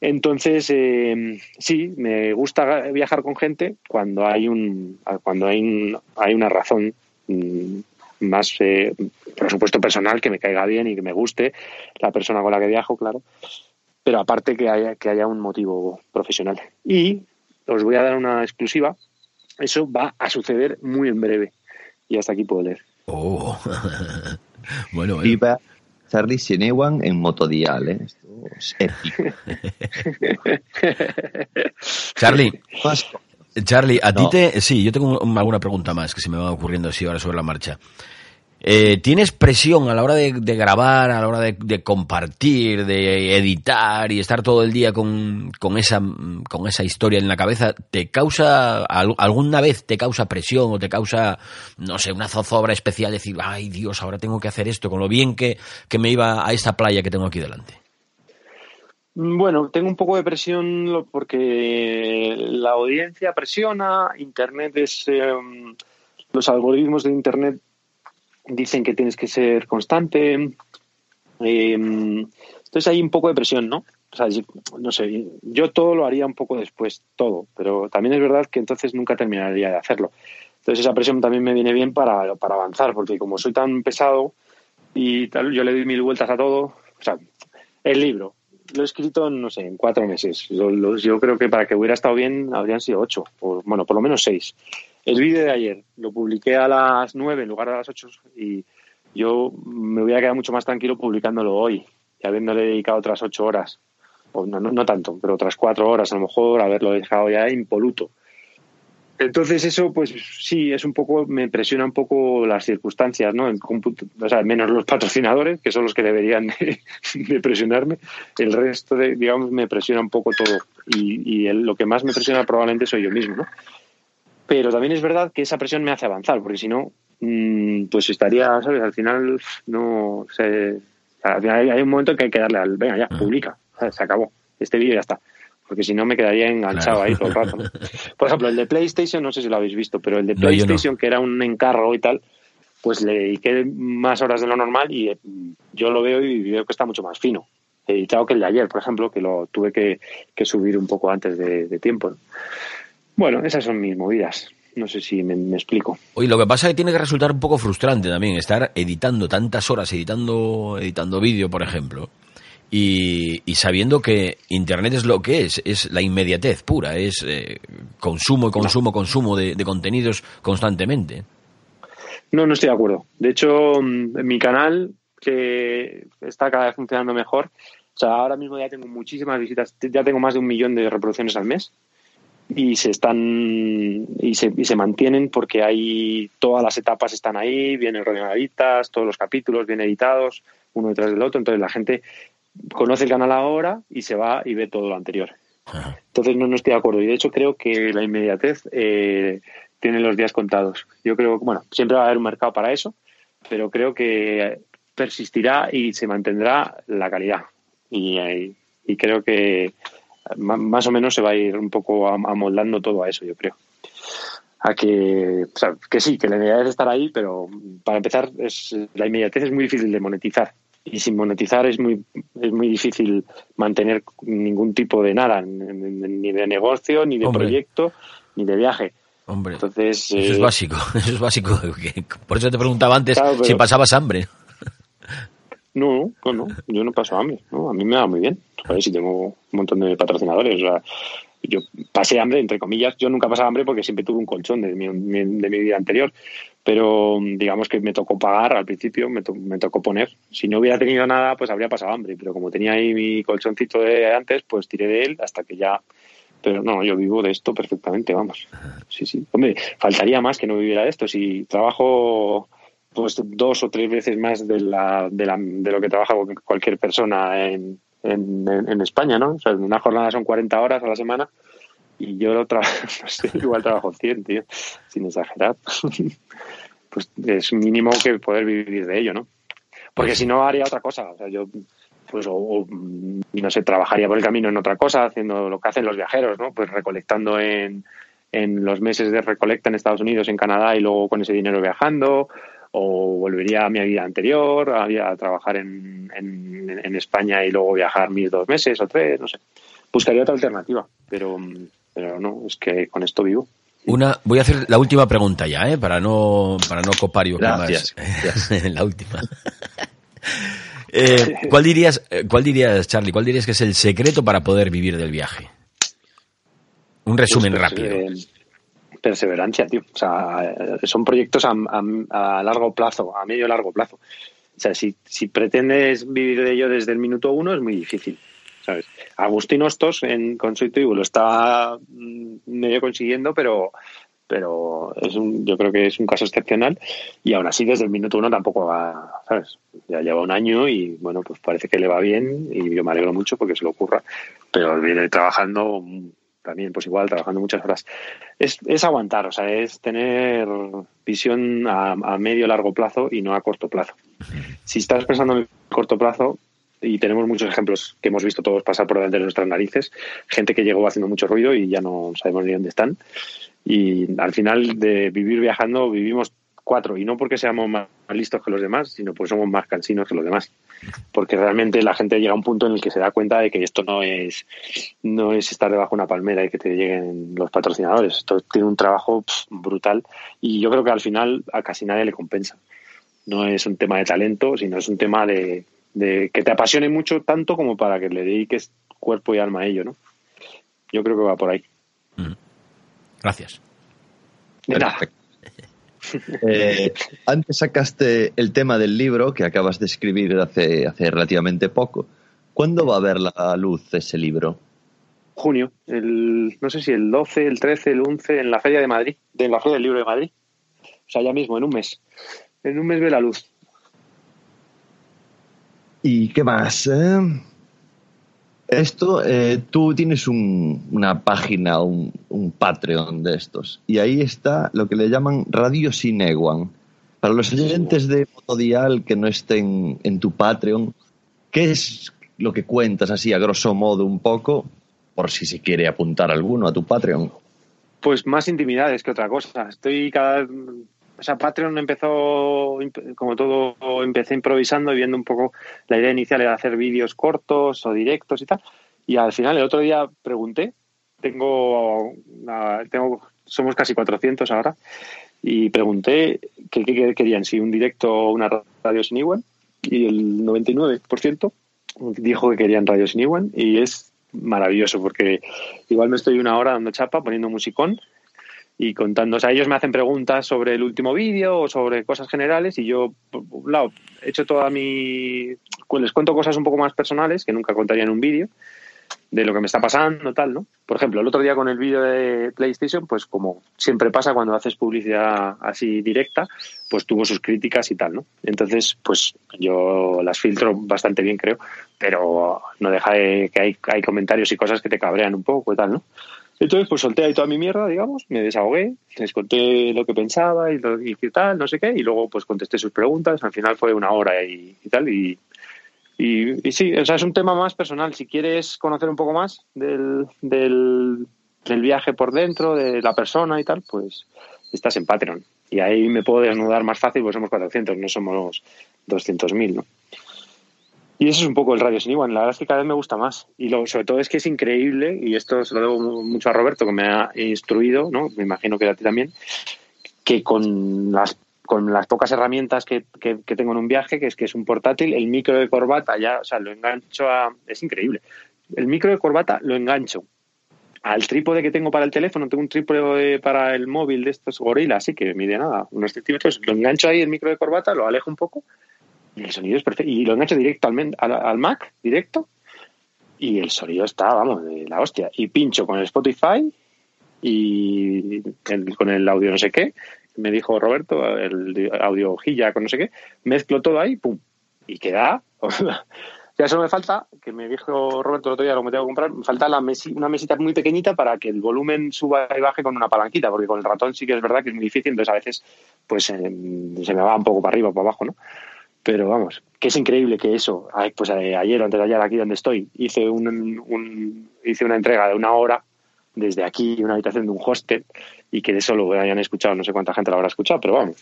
Entonces, eh, sí, me gusta viajar con gente cuando hay un cuando hay, un- hay una razón mm, más, eh, por supuesto, personal, que me caiga bien y que me guste la persona con la que viajo, claro. Pero aparte que haya, que haya un motivo profesional. Y os voy a dar una exclusiva. Eso va a suceder muy en breve. Y hasta aquí puedo leer. Oh. bueno, bueno. Viva Charlie Sinewan en Motodial, ¿eh? Esto es épico. Charlie, Charlie, a ti te... Sí, yo tengo un- alguna pregunta más que se me va ocurriendo así ahora sobre la marcha. Eh, ¿Tienes presión a la hora de, de grabar, a la hora de, de compartir, de editar y estar todo el día con, con, esa, con esa historia en la cabeza? ¿Te causa, al- alguna vez te causa presión o te causa, no sé, una zozobra especial? Decir, ay Dios, ahora tengo que hacer esto, con lo bien que, que me iba a esta playa que tengo aquí delante. Mm, Bueno, tengo un poco de presión porque la audiencia presiona, Internet es... eh, los algoritmos de Internet dicen que tienes que ser constante. eh, entonces hay un poco de presión, ¿no? O sea, no sé, yo todo lo haría un poco después, todo, pero también es verdad que entonces nunca terminaría de hacerlo. Entonces esa presión también me viene bien para, para avanzar, porque como soy tan pesado y tal, yo le doy mil vueltas a todo. O sea, el libro, lo he escrito, no sé, en cuatro meses. Yo, lo- yo creo que para que hubiera estado bien habrían sido ocho, bueno, por lo menos seis. El vídeo de ayer lo publiqué a las nueve en lugar de a las ocho y yo me hubiera quedado mucho más tranquilo publicándolo hoy y habiéndole dedicado otras ocho horas. O no, no, no tanto, pero otras cuatro horas a lo mejor, haberlo dejado ya impoluto. Entonces eso, pues sí, es un poco, me presiona un poco las circunstancias, ¿no? En o sea, menos los patrocinadores, que son los que deberían de, de presionarme. El resto, de, digamos, me presiona un poco todo. Y, y el- lo que más me presiona probablemente soy yo mismo, ¿no? Pero también es verdad que esa presión me hace avanzar, porque si no, mm, pues estaría, ¿sabes? Al final, no sé. Al final hay- un momento en que hay que darle al, venga, ya, publica, ¿sabes? se acabó. Este vídeo ya está. Porque si no me quedaría enganchado Claro. ahí todo el rato. ¿no? Por ejemplo, el de PlayStation, no sé si lo habéis visto, pero el de No, yo no. PlayStation, que era un encargo y tal, pues le dediqué más horas de lo normal y eh, yo lo veo y veo que está mucho más fino. Editado que el de ayer, por ejemplo, que lo tuve que, que subir un poco antes de, de tiempo. ¿no? Bueno, esas son mis movidas. No sé si me, me explico. Oye, lo que pasa es que tiene que resultar un poco frustrante también estar editando tantas horas, editando, editando vídeo, por ejemplo, y, y sabiendo que Internet es lo que es, es la inmediatez pura, es eh, consumo y consumo, consumo de, contenidos constantemente. No, no estoy de acuerdo. De hecho, mm, mi canal, que está cada vez funcionando mejor, o sea, ahora mismo ya tengo muchísimas visitas, ya tengo más de un millón de reproducciones al mes y se están y se, y se mantienen porque hay todas las etapas están ahí, vienen ordenaditas, todos los capítulos bien editados, uno detrás del otro, entonces la gente conoce el canal ahora y se va y ve todo lo anterior. Entonces no, no estoy de acuerdo y de hecho creo que la inmediatez eh, tiene los días contados. Yo creo, bueno, siempre va a haber un mercado para eso, pero creo que persistirá y se mantendrá la calidad. Y, y creo que más o menos se va a ir un poco am- amoldando todo a eso, yo creo. A que, o sea, que sí, que la inmediatez estará ahí, pero para empezar, es, la inmediatez es muy difícil de monetizar. Y sin monetizar es muy, es muy difícil mantener ningún tipo de nada, ni de negocio, ni de Hombre. proyecto, ni de viaje. Hombre, Entonces, eso es eh, básico, eso es básico. Por eso te preguntaba antes Claro, pero- si pasabas hambre. No, no, no, yo no paso hambre, ¿no? A mí me va muy bien. Si tengo un montón de patrocinadores. O sea, yo pasé hambre, entre comillas. Yo nunca pasaba hambre porque siempre tuve un colchón de mi, de mi vida anterior. Pero digamos que me tocó pagar al principio, me, me tocó poner. Si no hubiera tenido nada, pues habría pasado hambre. Pero como tenía ahí mi colchoncito de antes, pues tiré de él hasta que ya. Pero no, yo vivo de esto perfectamente, vamos. Sí, sí. Hombre, faltaría más que no viviera de esto. Si trabajo pues dos o tres veces más de, la, de, la, de lo que trabaja cualquier persona en, en, en España, ¿no? O sea, en una jornada son 40 horas a la semana y yo lo trabajo, no sé, igual trabajo 100, tío, sin exagerar. pues es mínimo que poder vivir de ello, ¿no? Porque si no haría otra cosa, o sea, yo pues o, no sé, trabajaría por el camino en otra cosa, haciendo lo que hacen los viajeros, ¿no? Pues recolectando en, en los meses de recolecta en Estados Unidos, en Canadá y luego con ese dinero viajando, o volvería a mi vida anterior, a, trabajar en, en, en, España y luego viajar mis dos meses o tres, no sé. Buscaría otra alternativa, pero, pero no, es que con esto vivo. Una, voy a hacer la última pregunta ya, ¿eh? para no para no copar y Gracias. más. la última. eh, ¿Cuál dirías, cuál dirías, Charlie, cuál dirías que es el secreto para poder vivir del viaje? Un resumen Pues, rápido. eh, perseverancia, tío. O sea, son proyectos a, a, a largo plazo, a medio largo plazo. O sea, si, si pretendes vivir de ello desde el minuto uno es muy difícil. Agustín Hostos en, con Tribu lo está mm, medio consiguiendo, pero pero es un, yo creo que es un caso excepcional y aún así desde el minuto uno tampoco va, ¿sabes? Ya lleva un año y bueno, pues parece que le va bien y yo me alegro mucho porque se lo ocurra, pero viene trabajando también pues igual trabajando muchas horas. Es, es aguantar, o sea, es tener visión a, a medio largo plazo y no a corto plazo. Si estás pensando en corto plazo, y tenemos muchos ejemplos que hemos visto todos pasar por delante de nuestras narices, gente que llegó haciendo mucho ruido y ya no sabemos ni dónde están. Y al final de vivir viajando vivimos cuatro, y no porque seamos más listos que los demás, sino porque somos más cansinos que los demás. Porque realmente la gente llega a un punto en el que se da cuenta de que esto no es, no es estar debajo de una palmera y que te lleguen los patrocinadores. Esto tiene un trabajo brutal y yo creo que al final a casi nadie le compensa. No es un tema de talento, sino es un tema de, de que te apasione mucho tanto como para que le dediques cuerpo y alma a ello, ¿no? Yo creo que va por ahí. Mm. Gracias. De nada. Eh, antes sacaste el tema del libro que acabas de escribir hace, hace relativamente poco. ¿Cuándo va a ver la luz ese libro? Junio, el, no sé si el 12, el 13, el 11, en la Feria de Madrid, de la Feria del Libro de Madrid. O sea, ya mismo, en un mes. En un mes ve la luz. ¿Y qué más? Eh? Esto, eh, tú tienes un, una página, un, un, Patreon de estos, y ahí está lo que le llaman Radio Sineguan. Para los oyentes de Motodial que no estén en tu Patreon, ¿qué es lo que cuentas así a grosso modo un poco, por si se quiere apuntar alguno a tu Patreon? Pues más intimidades que otra cosa. Estoy cada o sea, Patreon empezó, como todo, empecé improvisando y viendo un poco, la idea inicial era hacer vídeos cortos o directos y tal. Y al final, el otro día pregunté, tengo, tengo somos casi 400 ahora, y pregunté qué, querían, si un directo o una radio sin igual, y el 99% dijo que querían radio sin igual, y es maravilloso, porque igual me estoy una hora dando chapa, poniendo musicón, y contando, o sea, ellos me hacen preguntas sobre el último vídeo o sobre cosas generales y yo, por un lado, he hecho toda mi... les cuento cosas un poco más personales que nunca contaría en un vídeo de lo que me está pasando, tal, ¿no? Por ejemplo, el otro día con el vídeo de PlayStation, pues como siempre pasa cuando haces publicidad así directa, pues tuvo sus críticas y tal, ¿no? Entonces, pues yo las filtro bastante bien, creo, pero no deja de que hay, hay comentarios y cosas que te cabrean un poco y tal, ¿no? Entonces, pues solté ahí toda mi mierda, digamos, me desahogué, les conté lo que pensaba y, lo, y tal, no sé qué, y luego pues contesté sus preguntas, al final fue una hora y, tal, y, sí, o sea, es un tema más personal. Si quieres conocer un poco más del, del, del viaje por dentro, de la persona y tal, pues estás en Patreon. Y ahí me puedo desnudar más fácil, porque somos 400, no somos 200.000, ¿no? Y eso es un poco el Radio Sin Igual. La verdad es que cada vez me gusta más. Y lo, sobre todo es que es increíble, y esto se lo debo mucho a Roberto, que me ha instruido, ¿no? Me imagino que a ti también, que con las con las pocas herramientas que, que, tengo en un viaje, que es que es un portátil, el micro de corbata ya, o sea, lo engancho a... Es increíble. El micro de corbata lo engancho al trípode que tengo para el teléfono, tengo un trípode para el móvil de estos gorilas, así que mide nada, unos centímetros, lo engancho ahí el micro de corbata, lo alejo un poco y el sonido es perfecto. Y lo engancho directo al, al, al Mac, directo, y el sonido está, vamos, de la hostia. Y pincho con el Spotify y el- con el audio no sé qué, me dijo Roberto, el audio hojilla con no sé qué, mezclo todo ahí, pum, y queda... Ya solo me falta, que me dijo Roberto el otro día lo que tengo que comprar, me falta la mesi- una mesita muy pequeñita para que el volumen suba y baje con una palanquita, porque con el ratón sí que es verdad que es muy difícil, entonces a veces pues eh, se me va un poco para arriba o para abajo, ¿no? Pero vamos, que es increíble que eso, pues eh, ayer o antes de ayer aquí donde estoy, hice un, un- hice una entrega de una hora desde aquí, una habitación de un hostel, y que de eso lo hayan escuchado, no sé cuánta gente lo habrá escuchado, pero vamos,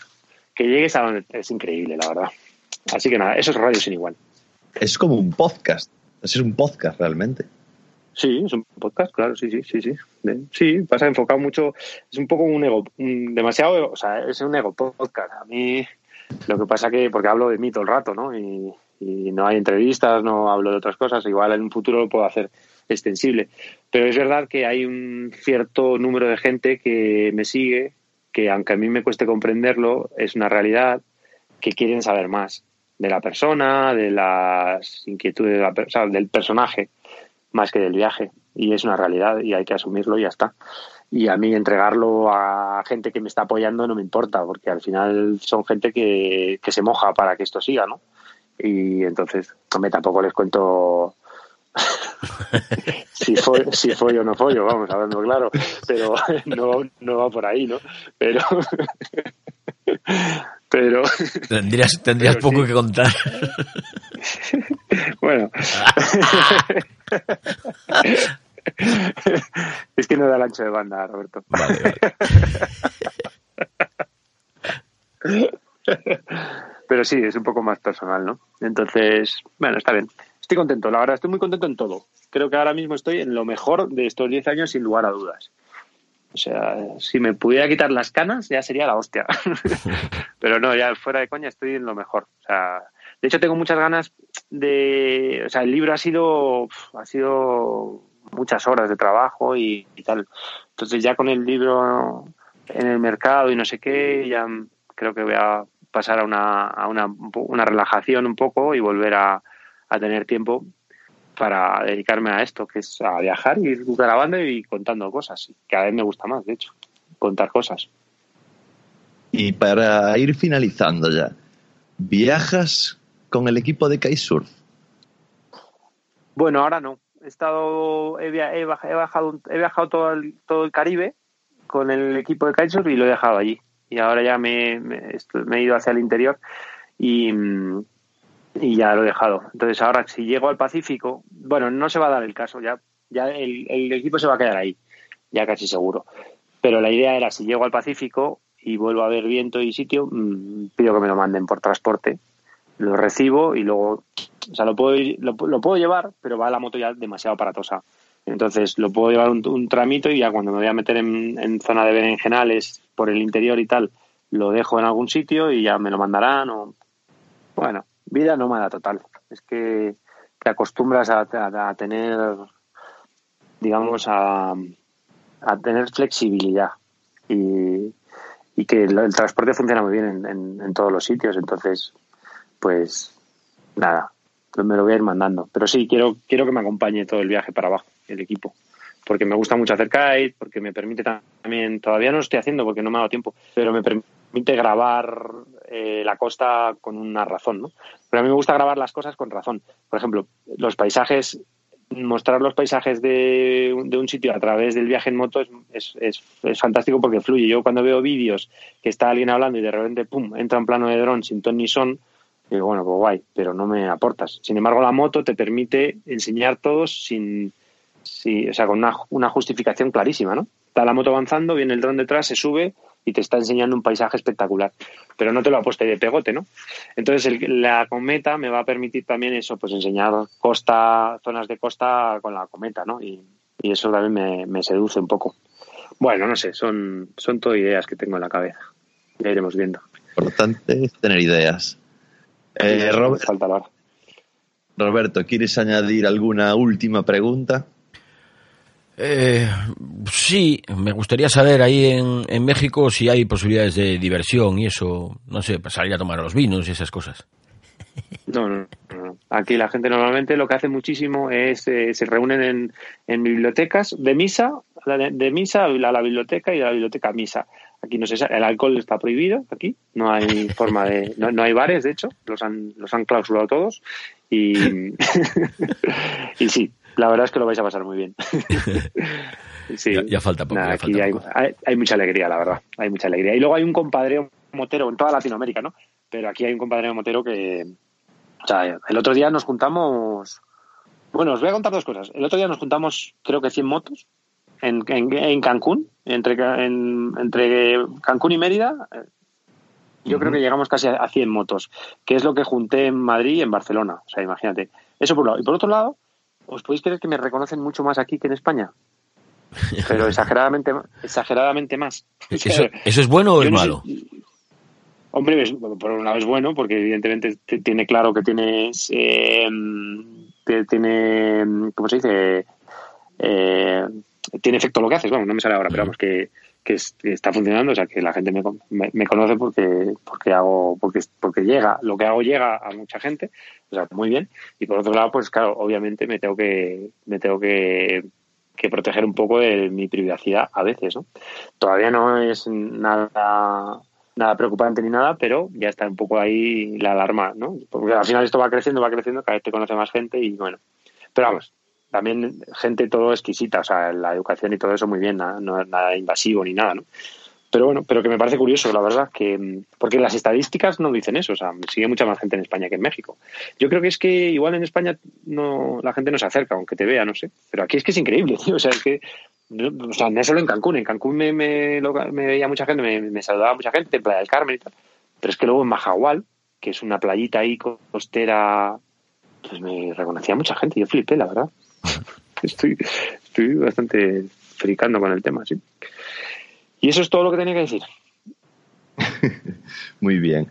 que llegues a donde es increíble, la verdad. Así que nada, eso es radio sin igual. Es como un podcast. Es un podcast realmente. Sí, es un podcast, claro, sí, sí, sí, sí. Sí, pasa enfocado mucho, es un poco un ego, un- demasiado, o sea, es un ego podcast. A mí lo que pasa que, porque hablo de mí todo el rato, ¿no? Y, y no hay entrevistas, no hablo de otras cosas, igual en un futuro lo puedo hacer extensible. Pero es verdad que hay un cierto número de gente que me sigue, que aunque a mí me cueste comprenderlo, es una realidad, que quieren saber más de la persona, de las inquietudes de la del personaje más que del viaje. Y es una realidad y hay que asumirlo y ya está. Y a mí entregarlo a gente que me está apoyando no me importa, porque al final son gente que, que se moja para que esto siga, ¿no? Y entonces, hombre, tampoco les cuento si fue si follo o no follo, vamos, hablando claro, pero no, no va por ahí, ¿no? Pero pero Tendrías, tendrías Pero poco sí. que contar. Bueno. Es que no da el ancho de banda, Roberto. Vale, vale. Pero sí, es un poco más personal, ¿no? Entonces, bueno, está bien. Estoy contento, la verdad, estoy muy contento en todo. Creo que ahora mismo estoy en lo mejor de estos 10 años, sin lugar a dudas. O sea, si me pudiera quitar las canas, ya sería la hostia. Pero no, ya fuera de coña, estoy en lo mejor. O sea, de hecho, tengo muchas ganas de. O sea, el libro ha sido. Ha sido muchas horas de trabajo y, y tal. Entonces, ya con el libro en el mercado y no sé qué, ya creo que voy a pasar a una, a una, una relajación un poco y volver a, a tener tiempo para dedicarme a esto, que es a viajar y ir grabando y contando cosas. Cada vez me gusta más, de hecho, contar cosas. Y para ir finalizando ya, ¿viajas con el equipo de Kitesurf? Bueno, ahora no. He estado, he, he baj- he bajado, he viajado todo el, todo el Caribe con el equipo de kitesurf y lo he dejado allí. Y ahora ya me, me, me he ido hacia el interior y, y ya lo he dejado. Entonces ahora si llego al Pacífico, bueno, no se va a dar el caso, ya, ya el, el equipo se va a quedar ahí, ya casi seguro. Pero la idea era si llego al Pacífico y vuelvo a ver viento y sitio, mm, pido que me lo manden por transporte lo recibo y luego, o sea, lo puedo, lo, lo puedo llevar, pero va la moto ya demasiado aparatosa. Entonces lo puedo llevar un, tramito y ya cuando me voy a meter en, en zona de berenjenales por el interior y tal, lo dejo en algún sitio y ya me lo mandarán o... Bueno, vida nómada total. Es que te acostumbras a, tener, digamos, a, a tener flexibilidad y, y que el, transporte funciona muy bien en, en- en todos los sitios. Entonces, pues nada, me lo voy a ir mandando. Pero sí, quiero, quiero que me acompañe todo el viaje para abajo, el equipo. Porque me gusta mucho hacer kite, porque me permite también, todavía no lo estoy haciendo porque no me ha dado tiempo, pero me permite grabar eh, la costa con una razón, ¿no? Pero a mí me gusta grabar las cosas con razón. Por ejemplo, los paisajes, mostrar los paisajes de, un- sitio a través del viaje en moto es, es, es fantástico porque fluye. Yo cuando veo vídeos que está alguien hablando y de repente, pum, entra un plano de dron sin ton ni son, digo, bueno, pues guay, pero no me aportas. Sin embargo, la moto te permite enseñar todos sin, sí, o sea, con una, una justificación clarísima, ¿no? Está la moto avanzando, viene el dron detrás, se sube y te está enseñando un paisaje espectacular. Pero no te lo ha de pegote, ¿no? Entonces el- la cometa me va a permitir también eso, pues enseñar costa, zonas de costa con la cometa, ¿no? Y, y eso también me, me seduce un poco. Bueno, no sé, son, son todo ideas que tengo en la cabeza. Ya iremos viendo. importante es tener ideas. Eh, Robert-. Roberto, ¿quieres añadir alguna última pregunta? Eh, sí, me gustaría saber ahí en, en México si hay posibilidades de diversión y eso, no sé, salir a tomar los vinos y esas cosas. No, no, no, no. Aquí la gente normalmente lo que hace muchísimo es eh, se reúnen en, en bibliotecas de misa, la de, de misa a la, la biblioteca y de la biblioteca a misa. Aquí no se el alcohol está prohibido aquí, no hay forma de no, no hay bares, de hecho, los han los han clausurado todos y y sí, la verdad es que lo vais a pasar muy bien. Sí. Ya- ya falta poco, Nada, ya aquí falta hay, poco. hay- hay mucha alegría, la verdad. Hay mucha alegría. Y luego hay un compadreo motero en toda Latinoamérica, ¿no? Pero aquí hay un compadreo motero que. O sea, el otro día nos juntamos. Bueno, os voy a contar dos cosas. El otro día nos juntamos, creo que 100 motos en, en, en Cancún, entre, en- entre Cancún y Mérida. Yo creo que llegamos casi a a 100 motos, que es lo que junté en Madrid y en Barcelona. O sea, imagínate. Eso por un lado. Y por otro lado, ¿os podéis creer que me reconocen mucho más aquí que en España? Pero exageradamente, exageradamente más. ¿Eso, eso es bueno o es no sé- malo? Hombre, es- por un lado es bueno porque evidentemente te- tiene claro que tienes, eh, tiene, ¿cómo se dice? Eh, tiene efecto lo que haces, vamos, no me sale ahora, pero vamos, que, que es- que está funcionando, o sea, que la gente me, me, me conoce porque, porque hago, porque, porque llega, lo que hago llega a mucha gente, o sea, muy bien. Y por otro lado, pues claro, obviamente me tengo que, me tengo que, que proteger un poco de mi privacidad a veces, ¿no? Todavía no es nada nada preocupante ni nada, pero ya está un poco ahí la alarma, ¿no? Porque al final esto va creciendo, va creciendo, cada vez te conoce más gente y bueno. Pero vamos, también gente todo exquisita, o sea, la educación y todo eso muy bien, no es nada invasivo ni nada, ¿no? Pero bueno, pero que me parece curioso, la verdad, que porque las estadísticas no dicen eso, o sea, sigue mucha más gente en España que en México. Yo creo que es que igual en España no la gente no se acerca, aunque te vea, no sé. Pero aquí es que es increíble, tío, o sea, es que o sea, no solo en Cancún, en Cancún me, me, me veía mucha gente, me, me saludaba mucha gente, en Playa del Carmen y tal. Pero es que luego en Majahual, que es una playita ahí costera, pues me reconocía mucha gente, yo flipé, la verdad. Estoy, estoy bastante fricando con el tema, sí. Y eso es todo lo que tenía que decir. Muy bien.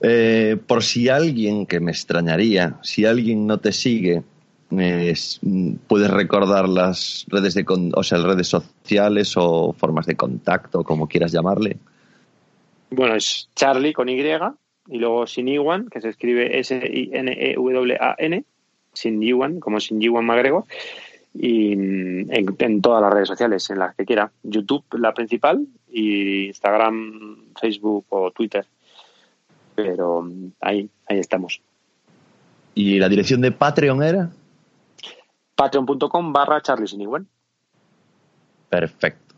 Eh, por si alguien, que me extrañaría, si alguien no te sigue, eh, es- puedes recordar las redes de, o sea, redes sociales o formas de contacto, como quieras llamarle. Bueno, es Charlie con Y y luego sin Iwan, que se escribe E S-I-N-E-W-A-N, sin Iwan, como sin Iwan McGregor, y mm, en, en todas las redes sociales, en las que quiera. YouTube, la principal, y Instagram, Facebook o Twitter. Pero mm, ahí, ahí estamos. ¿Y la dirección de Patreon era? Patreon.com barra Charlie sin. Perfecto.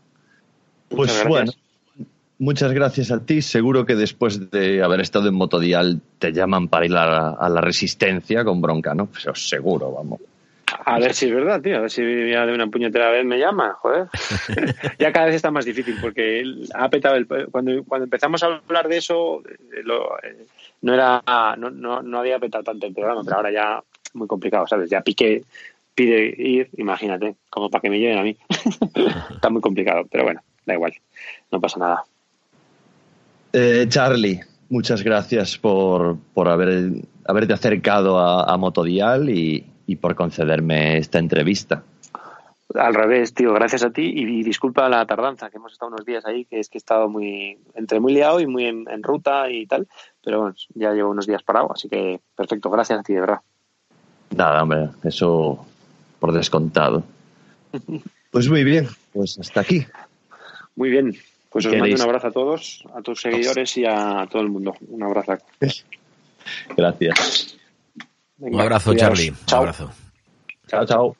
Pues bueno. Muchas gracias a ti. Seguro que después de haber estado en Motodial te llaman para ir a la, a la resistencia con bronca, ¿no? Pues seguro, vamos. A ver si es verdad, tío. A ver si ya de una puñetera vez me llama, joder. ya cada vez está más difícil porque él ha petado el... Cuando, cuando empezamos a hablar de eso, eh, lo- eh, no era no, no, no había petado tanto el programa, pero ahora ya muy complicado, ¿sabes? Ya Piqué pide ir, imagínate, como para que me lleven a mí. está muy complicado, pero bueno, da igual. No pasa nada. Eh, Charlie, muchas gracias por, por haber, haberte acercado a, a Motodial y, y por concederme esta entrevista. Al revés, tío, gracias a ti y, y disculpa la tardanza, que hemos estado unos días ahí, que es que he estado muy, entre muy liado y muy en, en ruta y tal, pero bueno, ya llevo unos días parado, así que perfecto, gracias a ti, de verdad. Nada, hombre, eso por descontado. Pues muy bien, pues hasta aquí. Muy bien, pues os mando un abrazo a todos, a tus seguidores y a todo el mundo. Un abrazo. Gracias. Venga, Un abrazo, cuidaos. Charlie. Un abrazo. Chao, chao.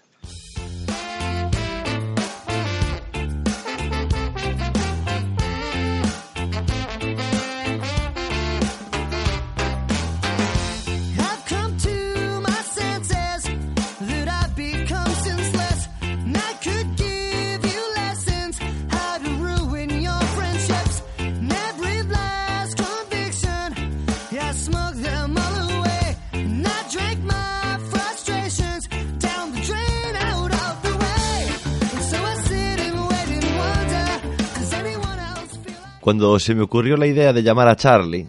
Cuando se me ocurrió la idea de llamar a Charlie,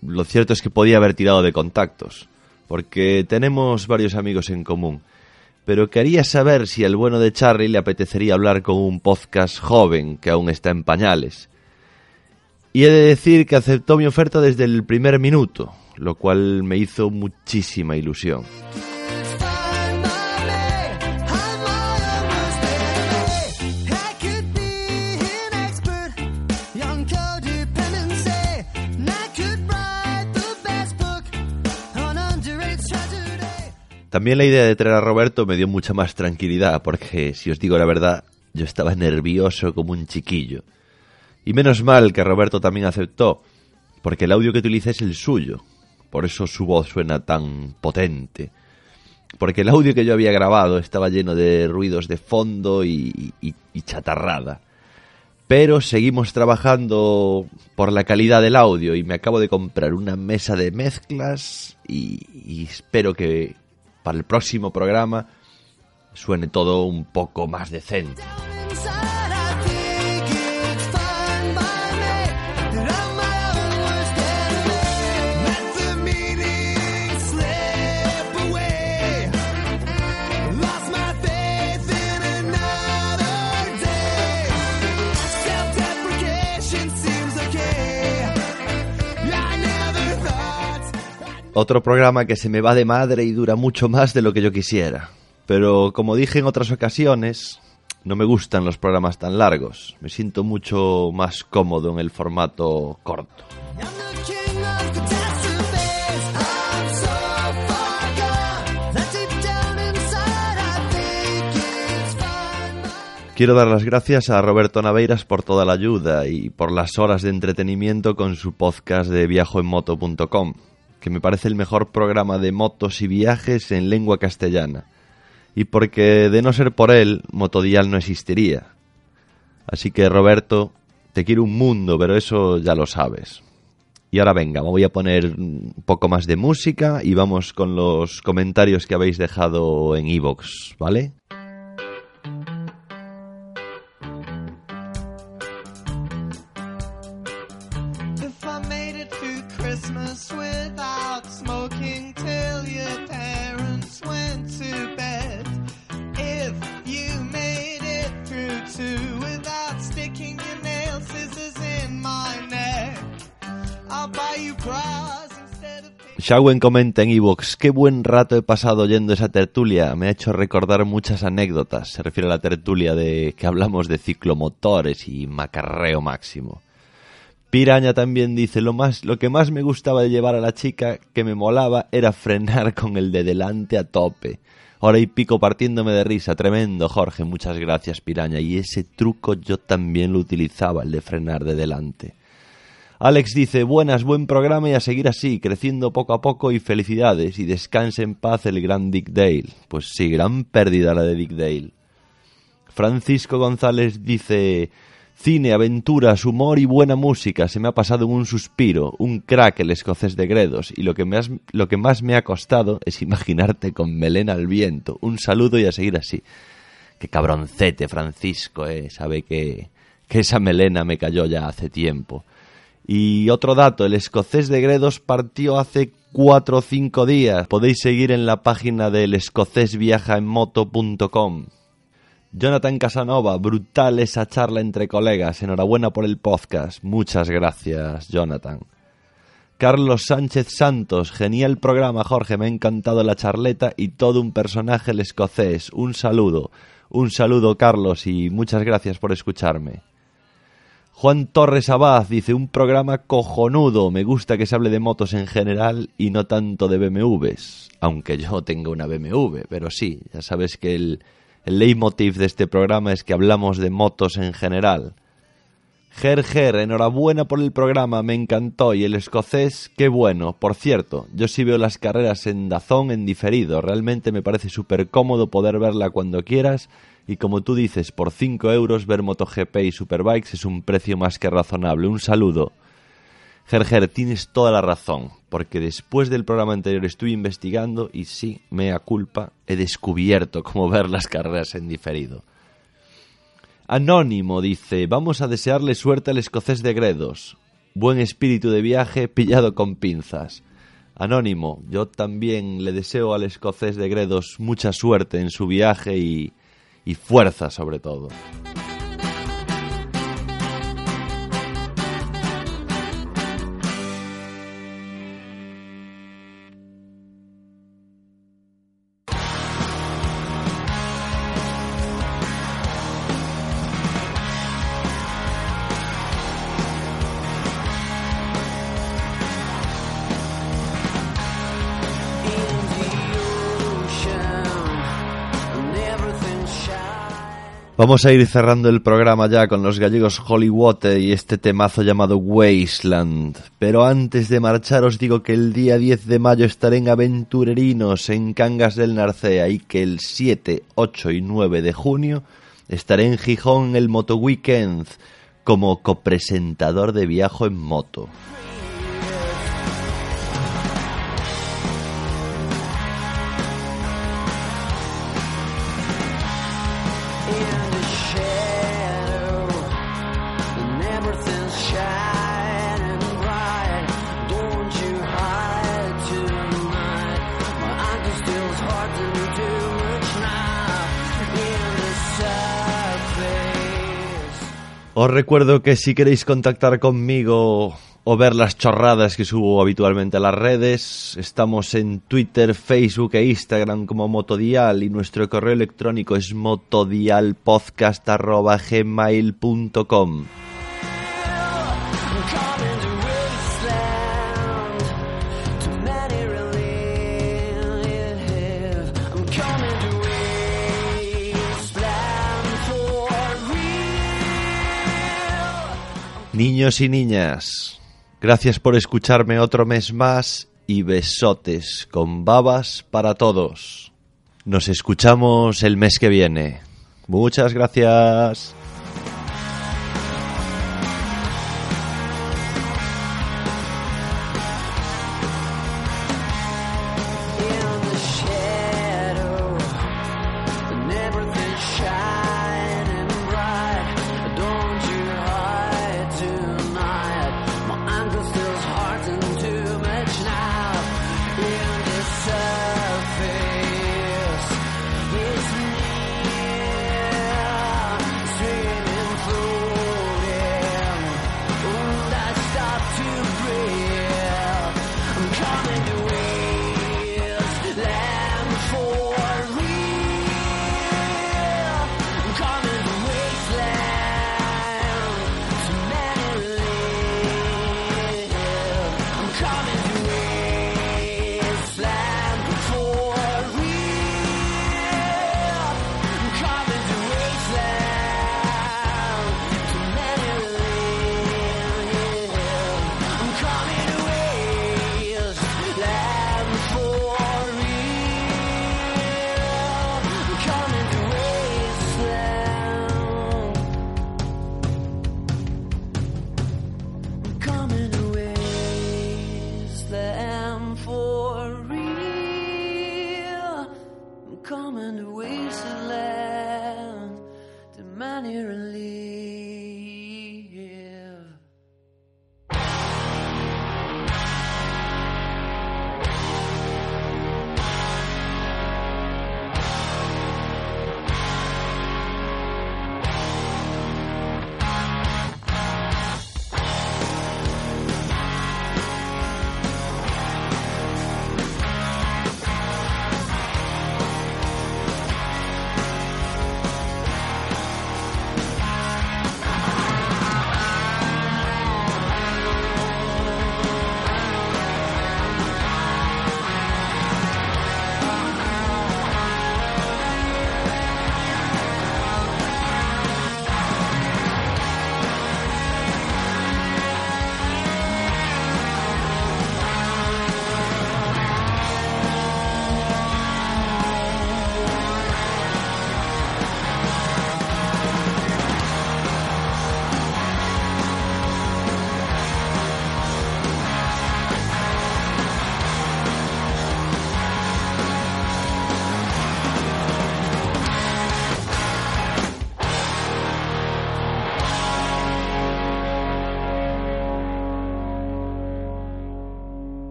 lo cierto es que podía haber tirado de contactos, porque tenemos varios amigos en común. Pero quería saber si al bueno de Charlie le apetecería hablar con un podcast joven que aún está en pañales. Y he de decir que aceptó mi oferta desde el primer minuto, lo cual me hizo muchísima ilusión. También la idea de traer a Roberto me dio mucha más tranquilidad, porque si os digo la verdad, yo estaba nervioso como un chiquillo. Y menos mal que Roberto también aceptó, porque el audio que utiliza es el suyo, por eso su voz suena tan potente. Porque el audio que yo había grabado estaba lleno de ruidos de fondo y, chatarrada. Pero seguimos trabajando por la calidad del audio y me acabo de comprar una mesa de mezclas y espero que para el próximo programa suene todo un poco más decente. Otro programa que se me va de madre y dura mucho más de lo que yo quisiera. Pero como dije en otras ocasiones, no me gustan los programas tan largos. Me siento mucho más cómodo en el formato corto. Quiero dar las gracias a Roberto Naveiras por toda la ayuda y por las horas de entretenimiento con su podcast de viajoenmoto.com, que me parece el mejor programa de motos y viajes en lengua castellana. Y porque de no ser por él, Motodial no existiría. Así que Roberto, te quiero un mundo, pero eso ya lo sabes. Y ahora venga, me voy a poner un poco más de música y vamos con los comentarios que habéis dejado en iVoox, ¿vale? Shawen comenta en iVoox, qué buen rato he pasado oyendo esa tertulia, me ha hecho recordar muchas anécdotas, se refiere a la tertulia de que hablamos de ciclomotores y macarreo máximo. Piraña también dice, lo, más, lo que más me gustaba de llevar a la chica que me molaba era frenar con el de delante a tope. Hora y pico partiéndome de risa, tremendo Jorge, muchas gracias Piraña, y ese truco yo también lo utilizaba, el de frenar de delante. Alex dice, buenas, buen programa y a seguir así, creciendo poco a poco y felicidades, y descanse en paz el gran Dick Dale. Pues sí, gran pérdida la de Dick Dale. Francisco González dice, cine, aventuras, humor y buena música, se me ha pasado en un suspiro, un crack el escocés de Gredos, y lo que, me has- lo que más me ha costado es imaginarte con melena al viento. Un saludo y a seguir así. Qué cabroncete, Francisco, eh, sabe que, que esa melena me cayó ya hace tiempo. Y otro dato, el escocés de Gredos partió hace cuatro o cinco días. Podéis seguir en la página del escocésviajaenmoto.com. Jonathan Casanova, brutal esa charla entre colegas. Enhorabuena por el podcast. Muchas gracias, Jonathan. Carlos Sánchez Santos, genial programa, Jorge. Me ha encantado la charleta y todo un personaje el escocés. Un saludo. Un saludo, Carlos, y muchas gracias por escucharme. Juan Torres Abad dice, un programa cojonudo, me gusta que se hable de motos en general y no tanto de BMWs, aunque yo tenga una BMW, pero sí, ya sabes que el, el leitmotiv de este programa es que hablamos de motos en general. Ger Ger, enhorabuena por el programa, me encantó y el escocés, qué bueno. Por cierto, yo sí veo las carreras en Dazón en diferido, realmente me parece súper cómodo poder verla cuando quieras y como tú dices, por 5 euros ver MotoGP y Superbikes es un precio más que razonable. Un saludo. Gerger, tienes toda la razón, porque después del programa anterior estuve investigando y sí, mea culpa, he descubierto cómo ver las carreras en diferido. Anónimo dice, vamos a desearle suerte al escocés de Gredos. buen espíritu de viaje pillado con pinzas. Anónimo, yo también le deseo al escocés de Gredos mucha suerte en su viaje y, y fuerza sobre todo. Vamos a ir cerrando el programa ya con los gallegos Hollywood y este temazo llamado Wasteland. Pero antes de marchar os digo que el día 10 de mayo estaré en Aventurerinos en Cangas del Narcea y que el 7, 8 y 9 de junio estaré en Gijón en el Moto Weekend como copresentador de Viajo en Moto. Os recuerdo que si queréis contactar conmigo o ver las chorradas que subo habitualmente a las redes, estamos en Twitter, Facebook e Instagram como Motodial y nuestro correo electrónico es motodialpodcast.gmail.com Niños y niñas, gracias por escucharme otro mes más y besotes con babas para todos. Nos escuchamos el mes que viene. Muchas gracias. money.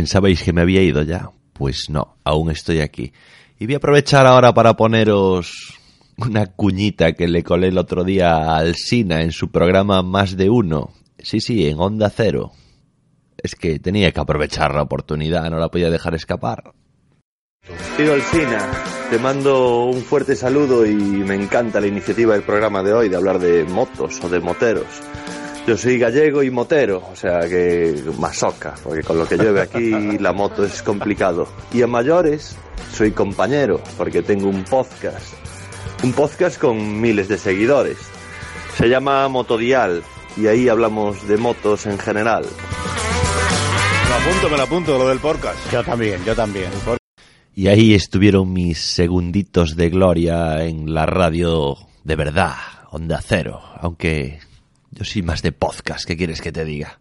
¿Pensabais que me había ido ya? Pues no, aún estoy aquí. Y voy a aprovechar ahora para poneros una cuñita que le colé el otro día al Sina en su programa Más de Uno. Sí, sí, en Onda Cero. Es que tenía que aprovechar la oportunidad, no la podía dejar escapar. Tío Alcina, te mando un fuerte saludo y me encanta la iniciativa del programa de hoy de hablar de motos o de moteros. Yo soy gallego y motero, o sea que masoca, porque con lo que llueve aquí la moto es complicado. Y a mayores soy compañero, porque tengo un podcast. Un podcast con miles de seguidores. Se llama Motodial y ahí hablamos de motos en general. Me lo apunto, me lo apunto, lo del podcast. Yo también, yo también. Y ahí estuvieron mis segunditos de gloria en la radio de verdad, Onda Cero, aunque yo soy más de podcast, ¿qué quieres que te diga?